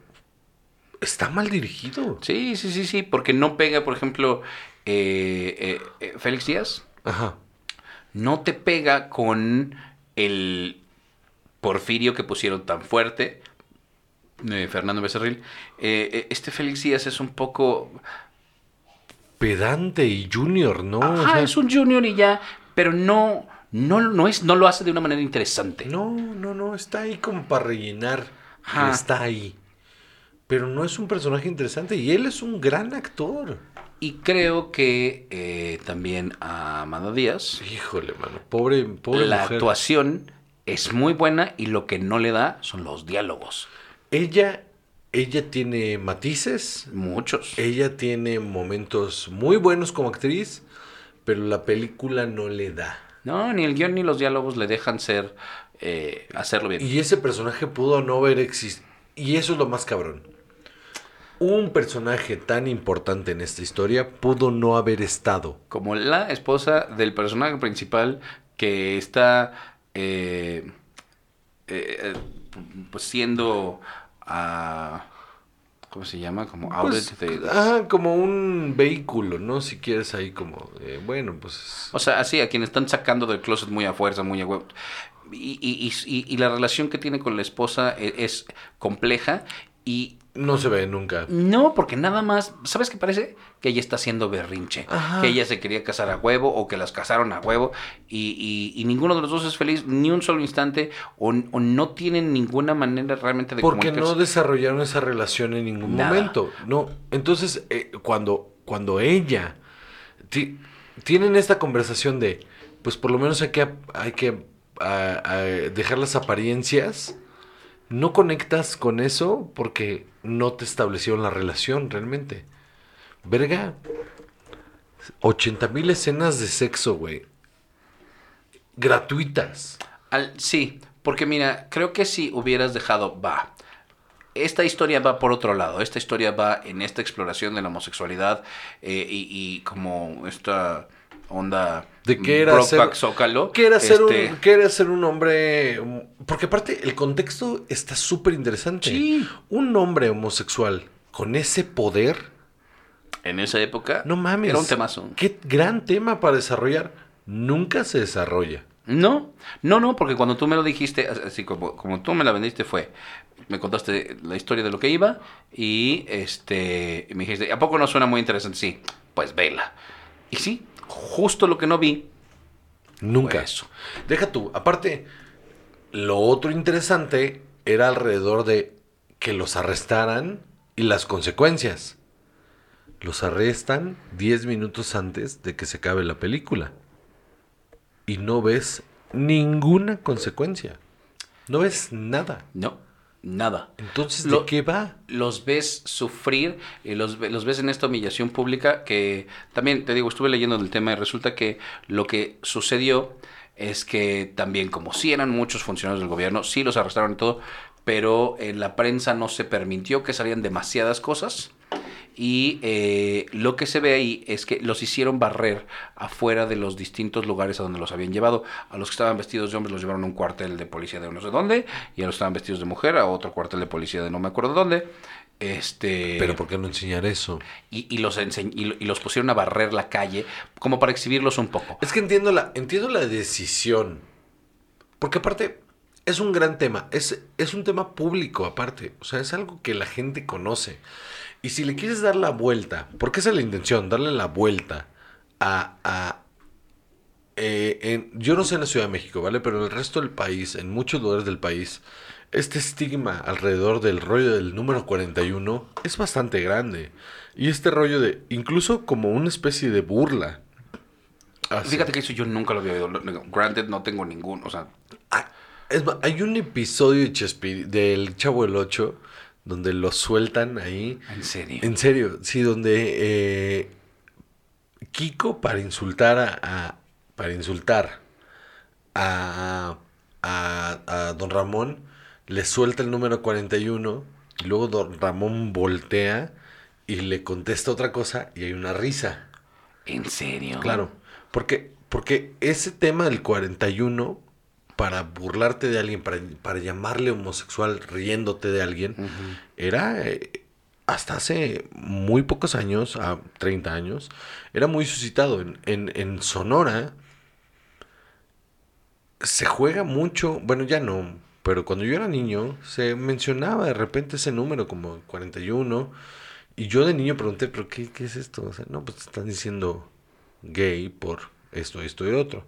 está mal dirigido. Sí, sí, sí, sí, porque no pega, por ejemplo, eh, eh, Félix Díaz, Ajá. no te pega con el Porfirio que pusieron tan fuerte, Fernando Becerril. Este Félix Díaz es un poco... Pedante y Junior, ¿no? O Ajá, sea, es un junior y ya, pero no, no, no, es, no lo hace de una manera interesante. No, no, no, está ahí como para rellenar. Ajá. Está ahí. Pero no es un personaje interesante y él es un gran actor. Y creo que eh, también a Amanda Díaz, Híjole, mano. Pobre, pobre la mujer. actuación es muy buena y lo que no le da son los diálogos. Ella, ella tiene matices. Muchos. Ella tiene momentos muy buenos como actriz, pero la película no le da. No, ni el guion ni los diálogos le dejan ser, eh, hacerlo bien. Y ese personaje pudo no haber existido. Y eso es lo más cabrón. Un personaje tan importante en esta historia pudo no haber estado. Como la esposa del personaje principal que está eh, eh, eh, pues siendo ¿cómo se llama? Como outlet Pues, de- ajá, como un vehículo, ¿no? Si quieres ahí como, eh, bueno, pues... O sea, así, a quien están sacando del closet muy a fuerza, muy a huevo. Y, y- y- y- y la relación que tiene con la esposa e- es, compleja y No se ve nunca. no, porque nada más, ¿sabes qué parece? Que ella está haciendo berrinche, Ajá. que ella se quería casar a huevo o que las casaron a huevo y, y- y ninguno de los dos es feliz ni un solo instante o, o no tienen ninguna manera realmente de Porque no desarrollaron esa relación en ningún Nada. momento. No. Entonces, eh, cuando, cuando ella ti- tienen esta conversación de, pues por lo menos hay que, hay que a- a dejar las apariencias, no conectas con eso porque no te establecieron la relación realmente. Verga. 80 mil escenas de sexo, güey. Gratuitas. Al- sí, porque mira, creo que si hubieras dejado, va, esta historia va por otro lado, esta historia va en esta exploración de la homosexualidad eh, y, y como esta onda De qué era ser- Zócalo, ¿Qué era, ser este, un, qué era ser un hombre? um, Porque aparte, el contexto está súper interesante. Sí. Un hombre homosexual con ese poder, en esa época no mames. era un temazo. Qué gran tema para desarrollar. Nunca se desarrolla. No, no, no, porque cuando tú me lo dijiste, así como, como tú me la vendiste fue, me contaste la historia de lo que iba y este me dijiste, ¿a poco no suena muy interesante? Sí, pues vela. Y sí, justo lo que no vi Nunca. fue eso. Deja tú. Aparte, lo otro interesante era alrededor de que los arrestaran y las consecuencias. Los arrestan 10 minutos antes de que se acabe la película. Y no ves ninguna consecuencia. No ves nada. No, nada. Entonces, Lo- ¿de qué va? Los ves sufrir y los, los ves en esta humillación pública que también, te digo, estuve leyendo del tema y resulta que lo que sucedió es que también, como sí eran muchos funcionarios del gobierno, sí los arrestaron y todo, pero en la prensa no se permitió que salieran demasiadas cosas. Y eh, lo que se ve ahí es que los hicieron barrer afuera de los distintos lugares a donde los habían llevado. A los que estaban vestidos de hombres los llevaron a un cuartel de policía de no sé dónde. Y a los que estaban vestidos de mujer a otro cuartel de policía de no me acuerdo dónde. Este, Pero ¿por qué no enseñar eso? y, y los ense- y, y los pusieron a barrer la calle como para exhibirlos un poco. Es que entiendo la, entiendo la decisión. Porque aparte, es un gran tema. Es, es un tema público aparte. O sea, es algo que la gente conoce. Y si le quieres dar la vuelta, porque esa es la intención, darle la vuelta a... a eh, en- yo no sé en la Ciudad de México, ¿vale? Pero en el resto del país, en muchos lugares del país, este estigma alrededor del rollo del número 41 es bastante grande. Y este rollo de, incluso como una especie de burla. Fíjate que eso yo nunca lo había oído. Granted, no tengo ningún. O sea, Ah, es hay un episodio de Chespirito, del Chavo el 8 donde lo sueltan ahí. en serio. En serio, sí, donde eh, Kiko para insultar a, a- para insultar a a, a don Ramón, le suelta el número 41 y luego don Ramón voltea y le contesta otra cosa y hay una risa. ¿En serio? Claro, porque, porque ese tema del 41, para burlarte de alguien, para, para llamarle homosexual riéndote de alguien, era eh, hasta hace muy pocos años, a 30 años, era muy suscitado. En, en, en Sonora se juega mucho, bueno, ya no, pero cuando yo era niño se mencionaba de repente ese número como 41 y yo de niño pregunté, pero ¿qué, qué es esto? O sea, no, pues te están diciendo gay por esto, esto y otro.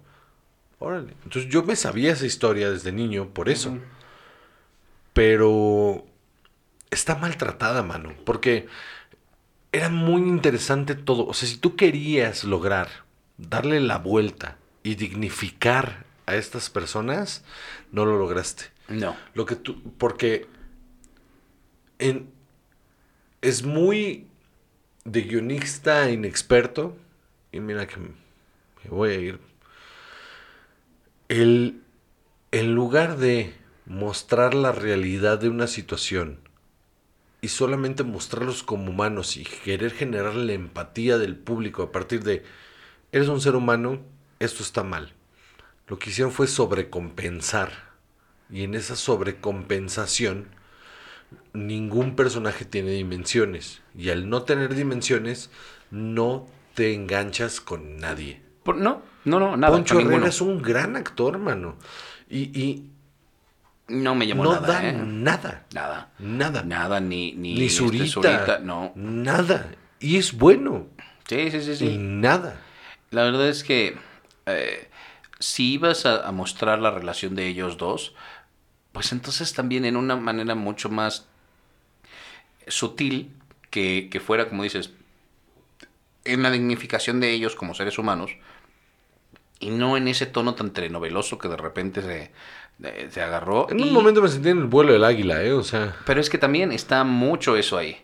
Órale. Entonces yo me sabía esa historia desde niño por eso. Pero está maltratada, mano. Porque era muy interesante todo. O sea, si tú querías lograr darle la vuelta y dignificar a estas personas, no lo lograste. No. Lo que tú. Porque. En, es muy de guionista inexperto. Y mira que me voy a ir. El, en lugar de mostrar la realidad de una situación y solamente mostrarlos como humanos y querer generar la empatía del público a partir de eres un ser humano, esto está mal. Lo que hicieron fue sobrecompensar. Y en esa sobrecompensación ningún personaje tiene dimensiones. Y al no tener dimensiones, no te enganchas con nadie. No, no, no, nada. Poncho Herrera es un gran actor, mano. Y, y No me llamó no nada, da ¿eh? nada. Nada. Nada. Nada, ni, ni, Ni este, Zurita. No. Nada. Y es bueno. Sí, sí, sí, Y sí. nada. La verdad es que eh, si ibas a, a mostrar la relación de ellos dos, pues entonces también en una manera mucho más sutil que, que fuera, como dices, en la dignificación de ellos como seres humanos y no en ese tono tan telenoveloso que de repente se, eh, se agarró. En y- un momento me sentí en el vuelo del águila, ¿eh? O sea. pero es que también está mucho eso ahí.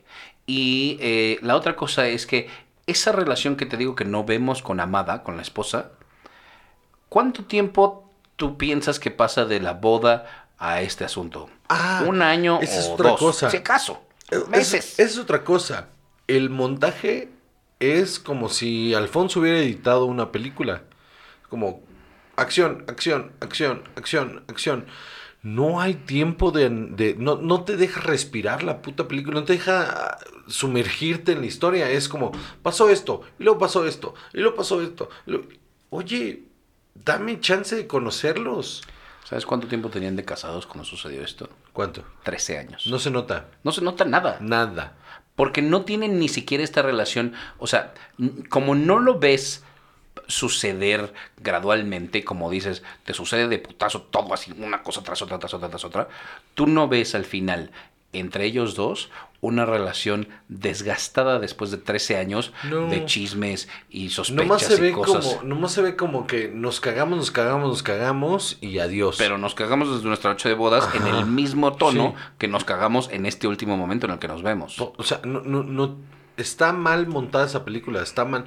Y eh, la otra cosa es que esa relación que te digo que no vemos con Amada, con la esposa, ¿cuánto tiempo tú piensas que pasa de la boda a este asunto? Ah, ¿Un año esa es o otra dos? cosa. Si acaso. Es, Meses. es otra cosa. El montaje es como si Alfonso hubiera editado una película. Como acción, acción, acción, acción, acción. No hay tiempo de... de- no, no te deja respirar la puta película, no te deja sumergirte en la historia. Es como, pasó esto, y luego pasó esto, y luego pasó esto. luego- Oye, dame chance de conocerlos. ¿Sabes cuánto tiempo tenían de casados cuando sucedió esto? ¿Cuánto? 13 años. No se nota. no se nota nada. Nada. Porque no tienen ni siquiera esta relación, o sea, como no lo ves suceder gradualmente, como dices, te sucede de putazo todo así, una cosa tras otra, tras otra, tras otra, tú no ves al final entre ellos dos una relación desgastada después de 13 años No. de chismes y sospechas Nomás se, y ve cosas. como, nomás se ve como que nos cagamos, nos cagamos, nos cagamos y adiós. Pero nos cagamos desde nuestra noche de bodas en el mismo tono Sí. que nos cagamos en este último momento en el que nos vemos. O sea, no, no, no, está mal montada esa película, está mal.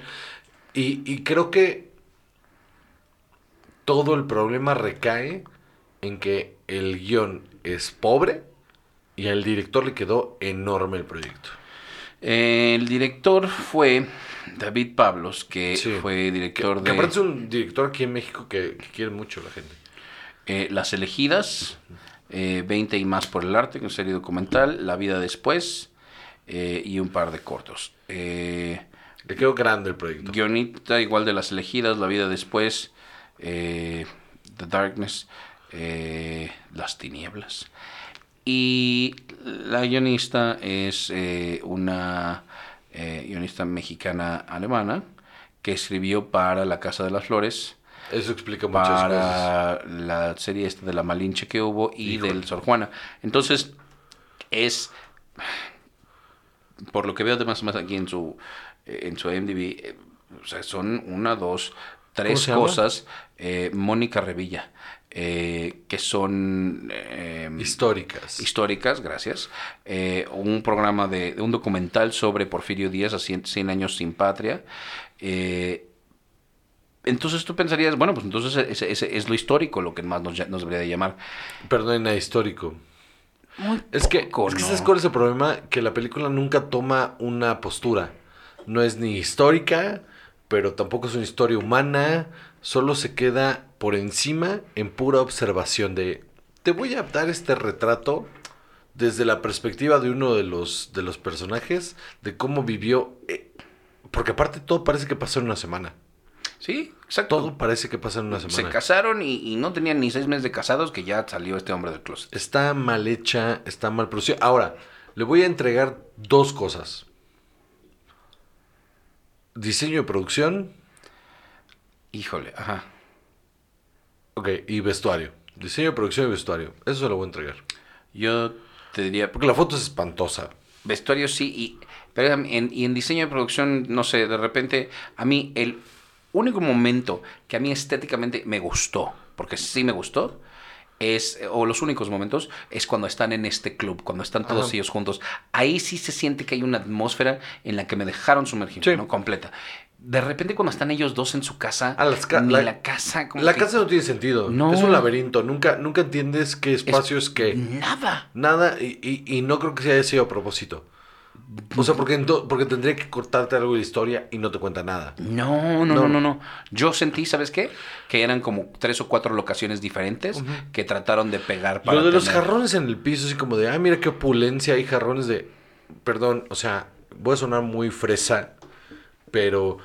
Y, y creo que todo el problema recae en que el guion es pobre y al director le quedó enorme el proyecto. El director fue David Pablos, que Sí. fue Que, director que de aparte es un director aquí en México que, que quiere mucho la gente. eh, Las elegidas, eh, 20 y más por el arte, una serie documental, La vida después eh, y un par de cortos. Eh, Le quedó grande el proyecto. guionista igual de Las elegidas, La vida después, eh, The Darkness, eh, Las tinieblas. Y la guionista es eh, una guionista mexicana alemana que escribió para La Casa de las Flores, Eso explica muchas cosas. para la serie esta de la Malinche que hubo y Híjole. del Sor Juana. Entonces, es, por lo que veo además más aquí en su, en su IMDb, eh, o sea, son una, dos, tres cosas. eh, Mónica Revilla, eh, que son... eh, Históricas. históricas, gracias. Eh, un programa de, un documental sobre Porfirio Díaz, a 100, 100 años sin patria. Eh, Entonces tú pensarías, bueno, pues entonces ese, ese es lo histórico lo que más nos, debería de llamar. Perdón, histórico. Muy Es que, es que. ¿sabes cuál es el problema? Que la película nunca toma una postura. No es ni histórica, pero tampoco es una historia humana. Solo se queda por encima en pura observación de... Te voy a dar este retrato desde la perspectiva de uno de los, de los personajes, de cómo vivió... eh, porque aparte todo parece que pasó en una semana. Sí, exacto. Todo parece que pasa en una Se semana. casaron y, y no tenían ni seis meses de casados que ya salió este hombre del closet. Está mal hecha, está mal producida. Ahora, le voy a entregar dos cosas. Diseño de producción, Híjole, ajá. ok, y vestuario. Diseño de producción y vestuario. Eso se lo voy a entregar. Yo te diría, Porque la foto es espantosa. vestuario sí, y, pero en, y en diseño de producción, no sé, de repente, a mí el único momento que a mí estéticamente me gustó, porque sí me gustó, es, o los únicos momentos, es cuando están en este club, cuando están todos Ajá. ellos juntos. Ahí sí se siente que hay una atmósfera en la que me dejaron sumergir, Sí. ¿no? Completa. De repente cuando están ellos dos en su casa, las ca- ni la- la, casa... como La que- casa no tiene sentido. No. Es un laberinto. Nunca, nunca entiendes qué espacio es, qué. Nada. Nada, y, y- y no creo que se haya sido a propósito. O sea, porque, porque tendría que cortarte algo de la historia y no te cuenta nada. No, no, No. no, no. Yo sentí, ¿sabes qué? Que eran como tres o cuatro locaciones diferentes que trataron de pegar para Lo de los jarrones en el piso, así como de, ah, mira qué opulencia, hay jarrones de... Perdón, o sea, voy a sonar muy fresa, pero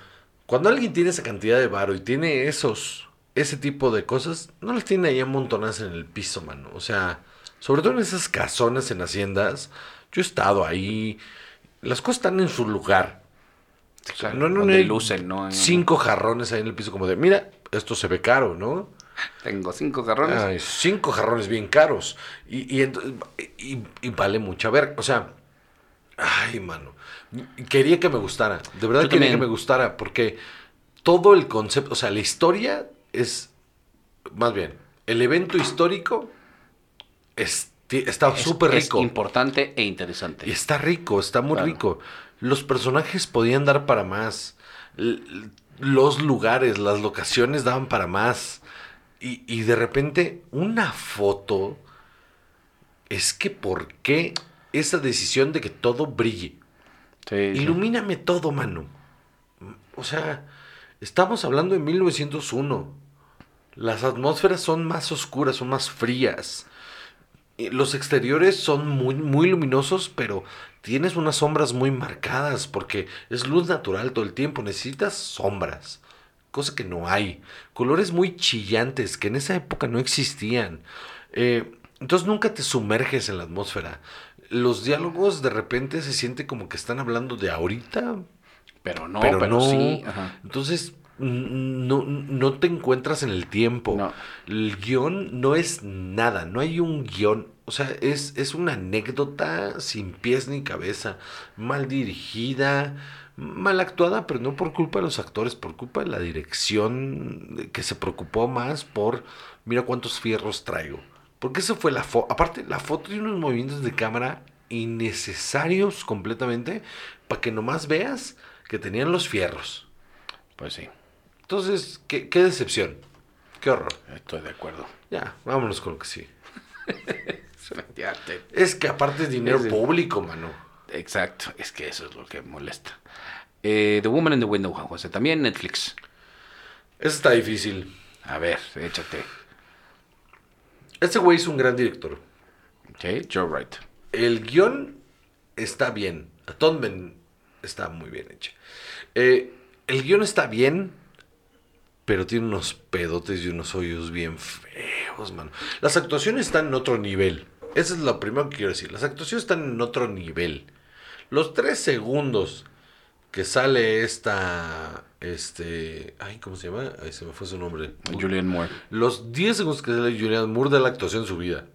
cuando alguien tiene esa cantidad de varo y tiene esos, ese tipo de cosas, no las tiene ahí amontonadas en el piso, mano. O sea, sobre todo en esas casonas en haciendas, yo he estado ahí, las cosas están en su lugar. O sea, No, no, donde no hay lucen, ¿no? Cinco jarrones ahí en el piso, como de, mira, esto se ve caro, ¿no? Tengo cinco jarrones. Ay, cinco jarrones bien caros. Y, y, ento- y- y vale mucha ver. O sea, ay, mano. Quería que me gustara. De verdad Yo quería también. que me gustara. Porque todo el concepto, o sea, la historia es. Más bien, el evento histórico es- está Es- súper es rico. importante e interesante. Y está rico, está muy Claro. rico. Los personajes podían dar para más. L- los lugares, las locaciones daban para más. Y, y de repente, una foto. Es que, ¿por qué esa decisión de que todo brille? Sí, sí. Ilumíname todo, mano. O sea, estamos hablando de 1901. Las atmósferas son más oscuras, son más frías. Los exteriores son muy, muy luminosos, pero tienes unas sombras muy marcadas porque es luz natural todo el tiempo. Necesitas sombras, cosa que no hay. Colores muy chillantes que en esa época no existían. Eh, entonces nunca te sumerges en la atmósfera. Los diálogos de repente se siente como que están hablando de ahorita, Pero no, pero, pero, no. sí. ajá. Entonces, no, no te encuentras en el tiempo. No. El guion no es nada, no hay un guion. O sea, es, es una anécdota sin pies ni cabeza, mal dirigida, mal actuada, pero no por culpa de los actores, por culpa de la dirección que se preocupó más por, mira cuántos fierros traigo. Porque eso fue la foto. Aparte, la foto tiene unos movimientos de cámara innecesarios completamente para que nomás veas que tenían los fierros. Pues sí, Entonces, qué, qué decepción. Qué horror. estoy de acuerdo. Ya, vámonos con lo que sí. Es que aparte es dinero Es público, mano. Exacto, es que eso es lo que molesta. Eh, the Woman in the Window, Juan José, también Netflix. Eso está difícil. A ver, échate. Este güey es un gran director. Ok, Joe Wright. El guion está bien. Atonement está muy bien hecho. Eh, el guion está bien, pero tiene unos pedotes y unos hoyos bien feos, mano. Las actuaciones están en otro nivel. Eso es lo primero que quiero decir. Las actuaciones están en otro nivel. Los tres segundos que sale esta. Este. Ay, ¿cómo se llama? Ay, se me fue su nombre. Julian Moore. Los 10 segundos que sale Julian Moore de la actuación de su vida.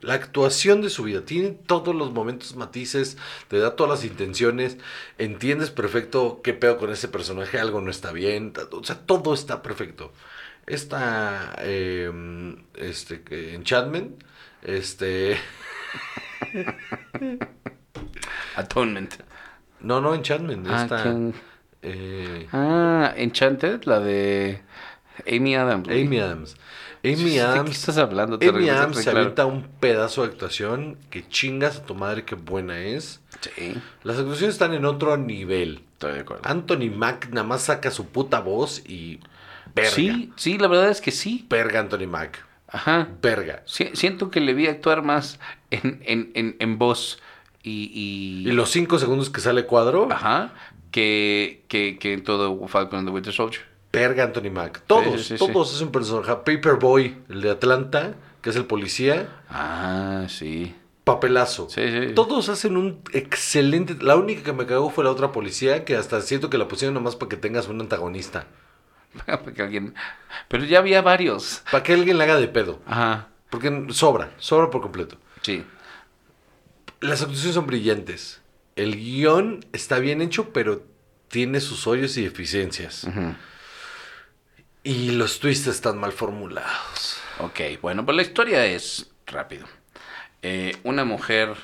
La actuación de su vida. Tiene todos los momentos, matices, te da todas las intenciones. Entiendes perfecto qué pedo con ese personaje, algo no está bien. O sea, todo está perfecto. Esta. eh, este. Enchantment. Este. Atonement. No, no, Enchantment. Ah, Esta. Eh, Ah, Enchanted, la de Amy Adams. Amy Adams. Amy ¿De qué Adams. estás hablando? Te Amy regresas, Adams se avienta un pedazo de actuación que chingas a tu madre, qué buena es. Sí, Las actuaciones están en otro nivel. estoy de acuerdo. Anthony Mack nada más saca su puta voz y. Verga. Sí, sí, la verdad es que sí. Verga, Anthony Mack. Ajá. Verga. Siento que le vi actuar más en, en, en, en voz y, y, Y los cinco segundos que sale cuadro, Ajá. Que, que, que en todo Falcon and the Winter Soldier. Verga Anthony Mack. Todos, sí, sí, sí. todos es un personaje. Paperboy, el de Atlanta, que es el policía, Ah, sí. papelazo. Sí, sí. Todos hacen un excelente. La única que me cagó fue la otra policía, que hasta siento que la pusieron nomás para que tengas un antagonista. Porque alguien... Pero ya había varios. Para que alguien le haga de pedo. Ajá. Porque sobra, sobra por completo. Sí. Las actuaciones son brillantes. El guion está bien hecho, pero tiene sus hoyos y deficiencias. Ujú. Y los twists están mal formulados. Ok, bueno, pues la historia es rápido. Eh, una mujer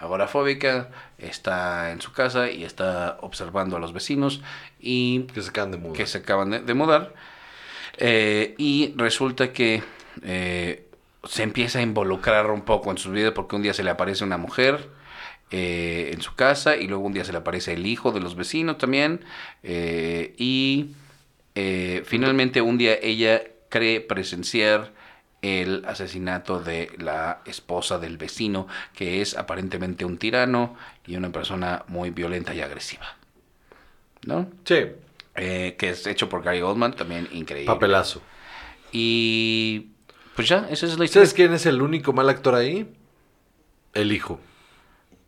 agorafóbica está en su casa y está observando a los vecinos y Que se acaban de mudar. que se acaban de, de mudar. Eh, y resulta que eh, se empieza a involucrar un poco en su vida porque un día se le aparece una mujer eh, en su casa y luego un día se le aparece el hijo de los vecinos también. eh, y eh, finalmente un día ella cree presenciar el asesinato de la esposa del vecino, que es aparentemente un tirano y una persona muy violenta y agresiva. ¿No? Sí, Eh, que es hecho por Gary Oldman, también increíble. papelazo. Y pues ya, esa es la historia. ¿Sabes quién es el único mal actor ahí? El hijo.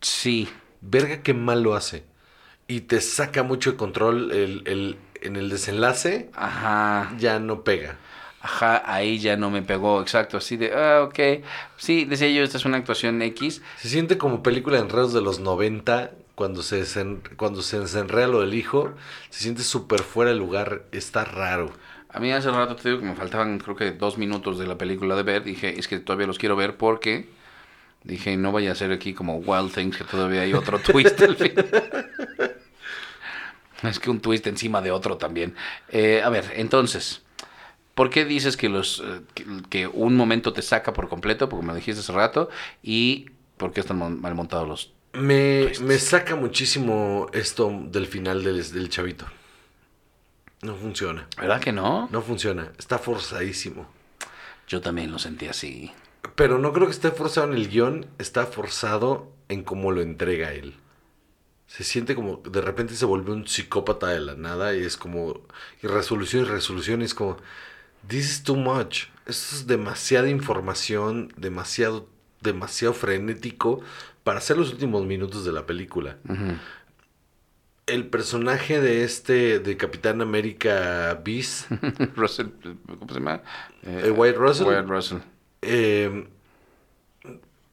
Sí, Verga qué mal lo hace. Y te saca mucho de control el, el- en el desenlace. ajá, Ya no pega. ajá, ahí ya no me pegó, exacto, así de, ah, ok, sí, decía yo, esta es una actuación X, Se siente como película de enredos de los 90. Cuando se, desen- cuando se desenreda lo del hijo. Se siente súper fuera de lugar. Está raro. A mí hace rato te digo que me faltaban creo que dos minutos de la película de ver. Dije, es que todavía los quiero ver porque... Dije, no vaya a ser aquí como Wild Things, que todavía hay otro twist al fin. Es que un twist encima de otro también. Eh, a ver, entonces, ¿por qué dices que, los, eh, que, que un momento te saca por completo? Porque me lo dijiste hace rato. ¿Y por qué están mal montados los... Me, Twists. me saca muchísimo esto del final del, del chavito. No funciona. ¿Verdad que no? No funciona. Está forzadísimo. Yo también lo sentí así. Pero no creo que esté forzado en el guion. Está forzado en cómo lo entrega él. Se siente como de repente se vuelve un psicópata de la nada y es como y resolución y resolución y es como this is too much. Esto es demasiada información, demasiado demasiado frenético para hacer los últimos minutos de la película. El personaje de este de Capitán América Beast Russell, ¿cómo se llama? Eh, ¿El Wyatt Russell? Wyatt Russell. eh,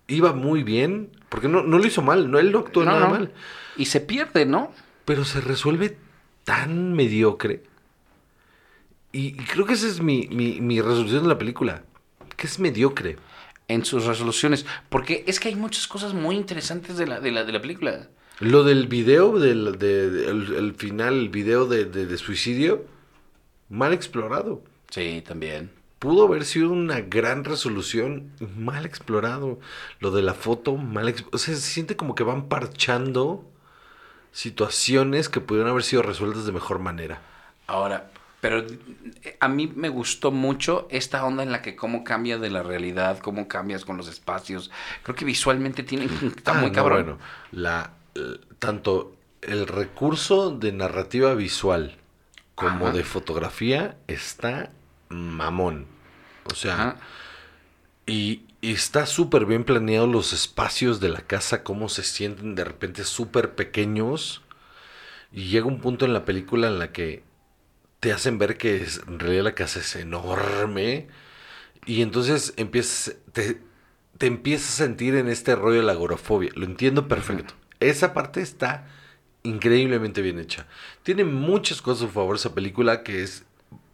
iba muy bien, porque no, no lo hizo mal, no él no actuó No, nada no. mal, Y se pierde, ¿no? pero se resuelve tan mediocre. Y, y creo que esa es mi, mi, mi resolución de la película, que es mediocre. En sus resoluciones. Porque es que hay muchas cosas muy interesantes de la, de la, de la película. Lo del video, del de- de- el, el final, el video de, de- suicidio, mal explorado. Sí, también. Pudo haber sido una gran resolución, mal explorado. Lo de la foto, mal ex- O sea, se siente como que van parchando situaciones que pudieron haber sido resueltas de mejor manera. Ahora, pero eh, a mí me gustó mucho esta onda en la que cómo cambia de la realidad, cómo cambias con los espacios. Creo que visualmente tiene, está Ah, muy no, cabrón. bueno, la, eh, tanto el recurso de narrativa visual como Ajá. de fotografía está mamón. O sea, y está súper bien planeado los espacios de la casa, cómo se sienten de repente súper pequeños. Y llega un punto en la película en la que te hacen ver que es- en realidad la casa es enorme. Y entonces empiezas, te, te empiezas a sentir en este rollo de la agorafobia. Lo entiendo perfecto. Esa parte está increíblemente bien hecha. Tiene muchas cosas a favor esa película que es,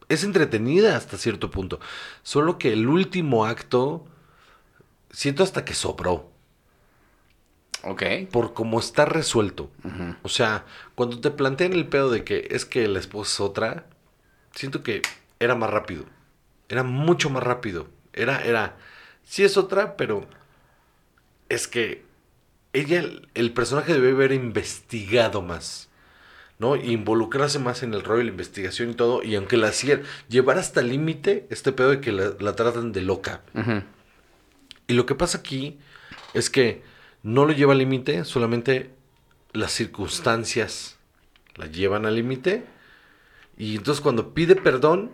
es entretenida hasta cierto punto. Solo que el último acto, siento hasta que sobró. Ok. por cómo está resuelto. O sea, cuando te plantean el pedo de que es que la esposa es otra, siento que era más rápido. Era mucho más rápido. Era, era, sí es otra, pero es que ella, el personaje debe haber investigado más. ¿no? Involucrarse más en el rollo de la investigación y todo. Y aunque la hacían, llevar hasta el límite este pedo de que la, la tratan de loca. Y lo que pasa aquí es que no lo lleva al límite, solamente las circunstancias la llevan al límite. Y entonces cuando pide perdón,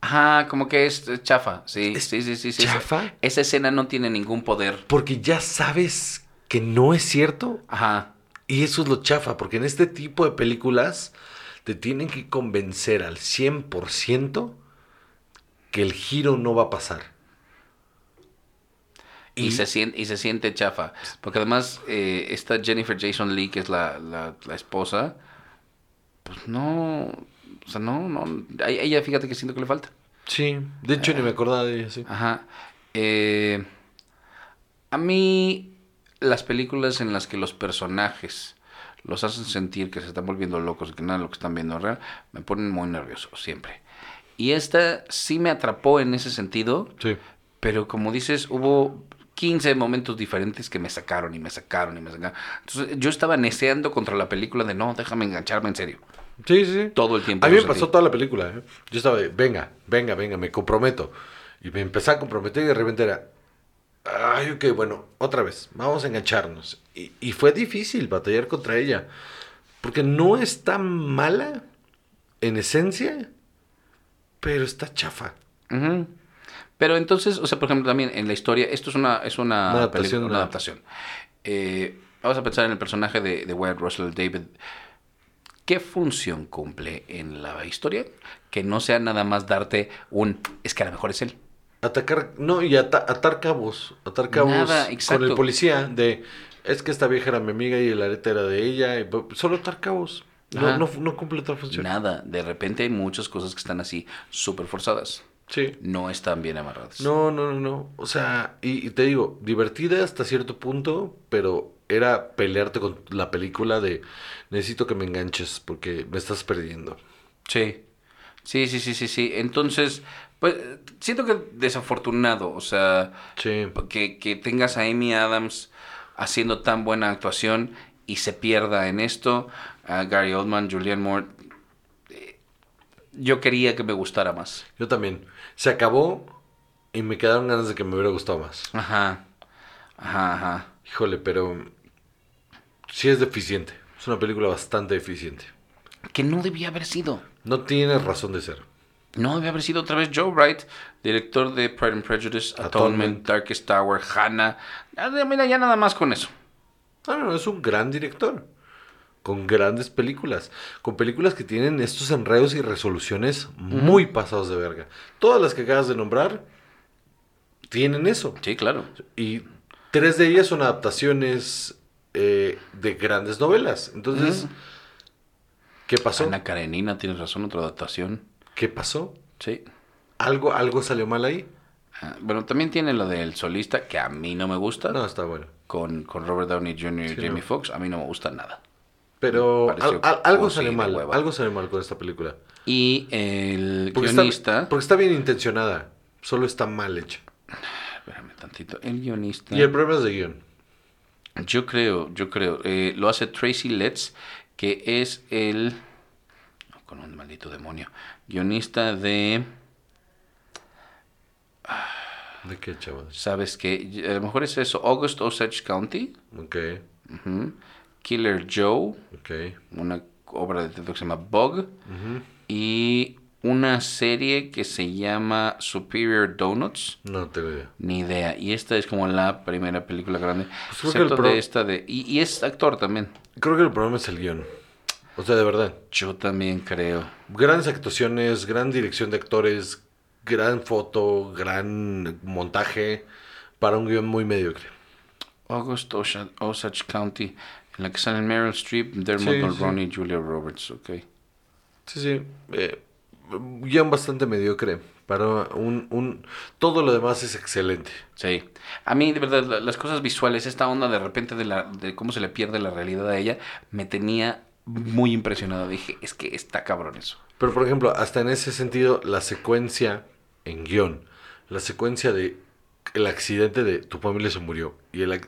Ajá, como que es chafa. Sí, ¿Es sí, sí, sí, sí. chafa? Esa escena no tiene ningún poder. porque ya sabes que no es cierto. Ajá. Y eso es lo chafa, porque en este tipo de películas te tienen que convencer al 100% que el giro no va a pasar. Y, Y- se siente, y se siente chafa. Porque además, eh, esta Jennifer Jason Lee, que es la, la, la esposa, pues no. O sea, no, no. A ella, fíjate que siento que le falta. Sí, de hecho ni me acordaba de ella, sí. Ajá. Eh, a mí, las películas en las que los personajes los hacen sentir que se están volviendo locos y que nada de lo que están viendo es real, me ponen muy nervioso, siempre. Y esta sí me atrapó en ese sentido, Sí. pero como dices, hubo 15 momentos diferentes que me sacaron y me sacaron y me sacaron. Entonces yo estaba neceando contra la película de no, déjame engancharme en serio. Sí, sí. Todo el tiempo A mí me pasó toda la película. ¿eh? Yo estaba de, venga, venga, venga, me comprometo. Y me empecé a comprometer y de repente era, ay, ok, bueno, otra vez, vamos a engancharnos. Y, y fue difícil batallar contra ella. Porque no es tan mala en esencia, pero está chafa. Ujú. Pero entonces, o sea, por ejemplo, también en la historia, esto es una, es una, Una adaptación, una. Eh, vamos a pensar en el personaje de, de Wyatt Russell David. ¿Qué función cumple en la historia? Que no sea nada más darte un, es que a lo mejor es él. Atacar, no, y ata- atar cabos, atar cabos Nada, con el policía de, es que esta vieja era mi amiga y el arete era de ella, y solo atar cabos. No, no cumple otra función. Nada. De repente hay muchas cosas que están así súper forzadas. Sí. No están bien amarradas. No, no, no, no. O sea, y, y te digo, divertida hasta cierto punto, pero era pelearte con la película de necesito que me enganches porque me estás perdiendo. Sí. Sí, sí, sí, sí, sí. Entonces, pues, siento que desafortunado. O sea, Sí. que, que tengas a Amy Adams haciendo tan buena actuación y se pierda en esto, a Gary Oldman, Julianne Moore. eh, Yo quería que me gustara más. Yo también. Se acabó y me quedaron ganas de que me hubiera gustado más. Ajá. Ajá, ajá. Híjole, pero sí es deficiente. Es una película bastante deficiente. Que no debía haber sido. No tiene razón de ser. No debía haber sido otra vez Joe Wright, director de Pride and Prejudice, Atonement, Atonement. Darkest Tower, Hannah. Ah, Mira, ya nada más con eso. No, no, es un gran director. Con grandes películas. Con películas que tienen estos enredos y resoluciones muy pasados de verga. Todas las que acabas de nombrar tienen eso. Sí, claro. Y tres de ellas son adaptaciones eh, de grandes novelas. Entonces. ¿qué pasó? Ana Karenina, tienes razón, otra adaptación. ¿Qué pasó? Sí. ¿Algo, ¿Algo salió mal ahí? Ah, bueno, también tiene lo del solista, que a mí no me gusta. No, está bueno. con, con Robert Downey Jr. y Sí, Jamie no. Foxx, a mí no me gusta nada. Pero Pareció al- al- algo de mal. hueva. Algo salió mal con esta película. Y el Porque guionista, está, porque está bien intencionada. Solo está mal hecha. espérame tantito, el guionista, Y el problema es de guion. yo creo, yo creo, eh, lo hace Tracy Letts, que es el, no, con un maldito demonio, guionista de, ¿De qué, chavos? ¿sabes qué? A lo mejor es eso, August Osage County, Ok, ujú, Killer Joe, ok. una obra de teatro que se llama Bug, y una serie que se llama Superior Donuts. No tengo idea. Ni idea. Y esta es como la primera película grande. Pues creo que el excepto pro- de esta de... Y, y es actor también. Creo que el problema es el guion. O sea, de verdad. Yo también creo. Grandes actuaciones, gran dirección de actores, gran foto, gran montaje para un guion muy mediocre. August Osage County. En la que salen Meryl Streep, Dermot Sí, Mulroney y Julia Roberts. Ok. Sí, sí. eh, guion bastante mediocre. Para un, un... Todo lo demás es excelente. Sí. A mí, de verdad, la- las cosas visuales, esta onda de repente de, la, de cómo se le pierde la realidad a ella, me tenía muy impresionado. Dije, es que está cabrón eso. Pero, por ejemplo, hasta en ese sentido, la secuencia en guion, la secuencia de el accidente de tu familia se murió y el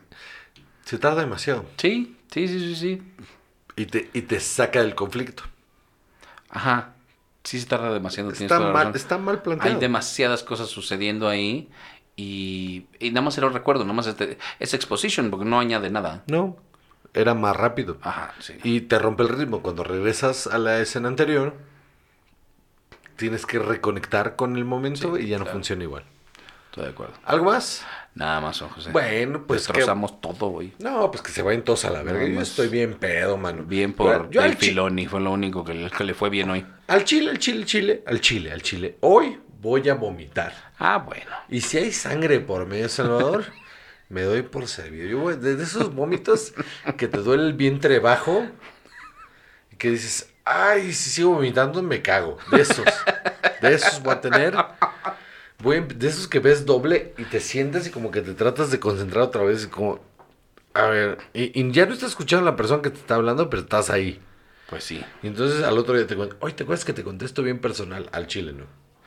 se tarda demasiado Sí, sí, sí, sí, sí. y te, y te saca del conflicto. Ajá. Sí se tarda demasiado. Está mal, razón. está mal planteado. Hay demasiadas cosas sucediendo ahí y, y nada más se lo recuerdo, nada más este- es exposition porque no añade nada. No, era más rápido. Ajá, sí. Y te rompe el ritmo. Cuando regresas a la escena anterior, tienes que reconectar con el momento Sí, y ya no funciona igual. Estoy de acuerdo. ¿Algo más? Nada más, Juan José. Bueno, pues que... Destrozamos todo, güey. No, pues que se vayan todos a la verga. Yo estoy bien pedo, mano. Bien por Yo el Filoni, fue lo único que le, que le fue bien hoy. al chile, al chile, al chile, al chile, al chile. Hoy voy a vomitar. Ah, bueno. Y si hay sangre por medio, Salvador, me doy por servido. Yo voy de de esos vómitos que te duele el vientre bajo y que dices, ay, si sigo vomitando me cago. De esos, de esos voy a tener. De esos que ves doble y te sientes y como que te tratas de concentrar otra vez y como, a ver, y, y ya no estás escuchando a la persona que te está hablando, pero estás ahí. Pues sí. Y entonces al otro día te cuento, oye, ¿te acuerdas que te contesto bien personal? Al chile, ¿no?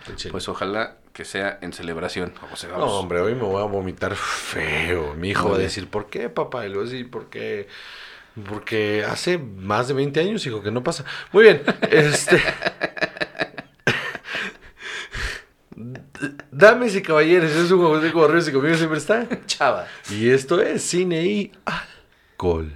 Al chile. Pues ojalá que sea en celebración. José, No, hombre, hoy me voy a vomitar feo. Mi hijo va a decir, ¿por qué, papá? Y a decir, ¿por qué? Porque hace más de 20 años, hijo, que no pasa. Muy bien, este... Dames y caballeros, es un juego de correos y conmigo siempre está. Chava. Y esto es cine y alcohol.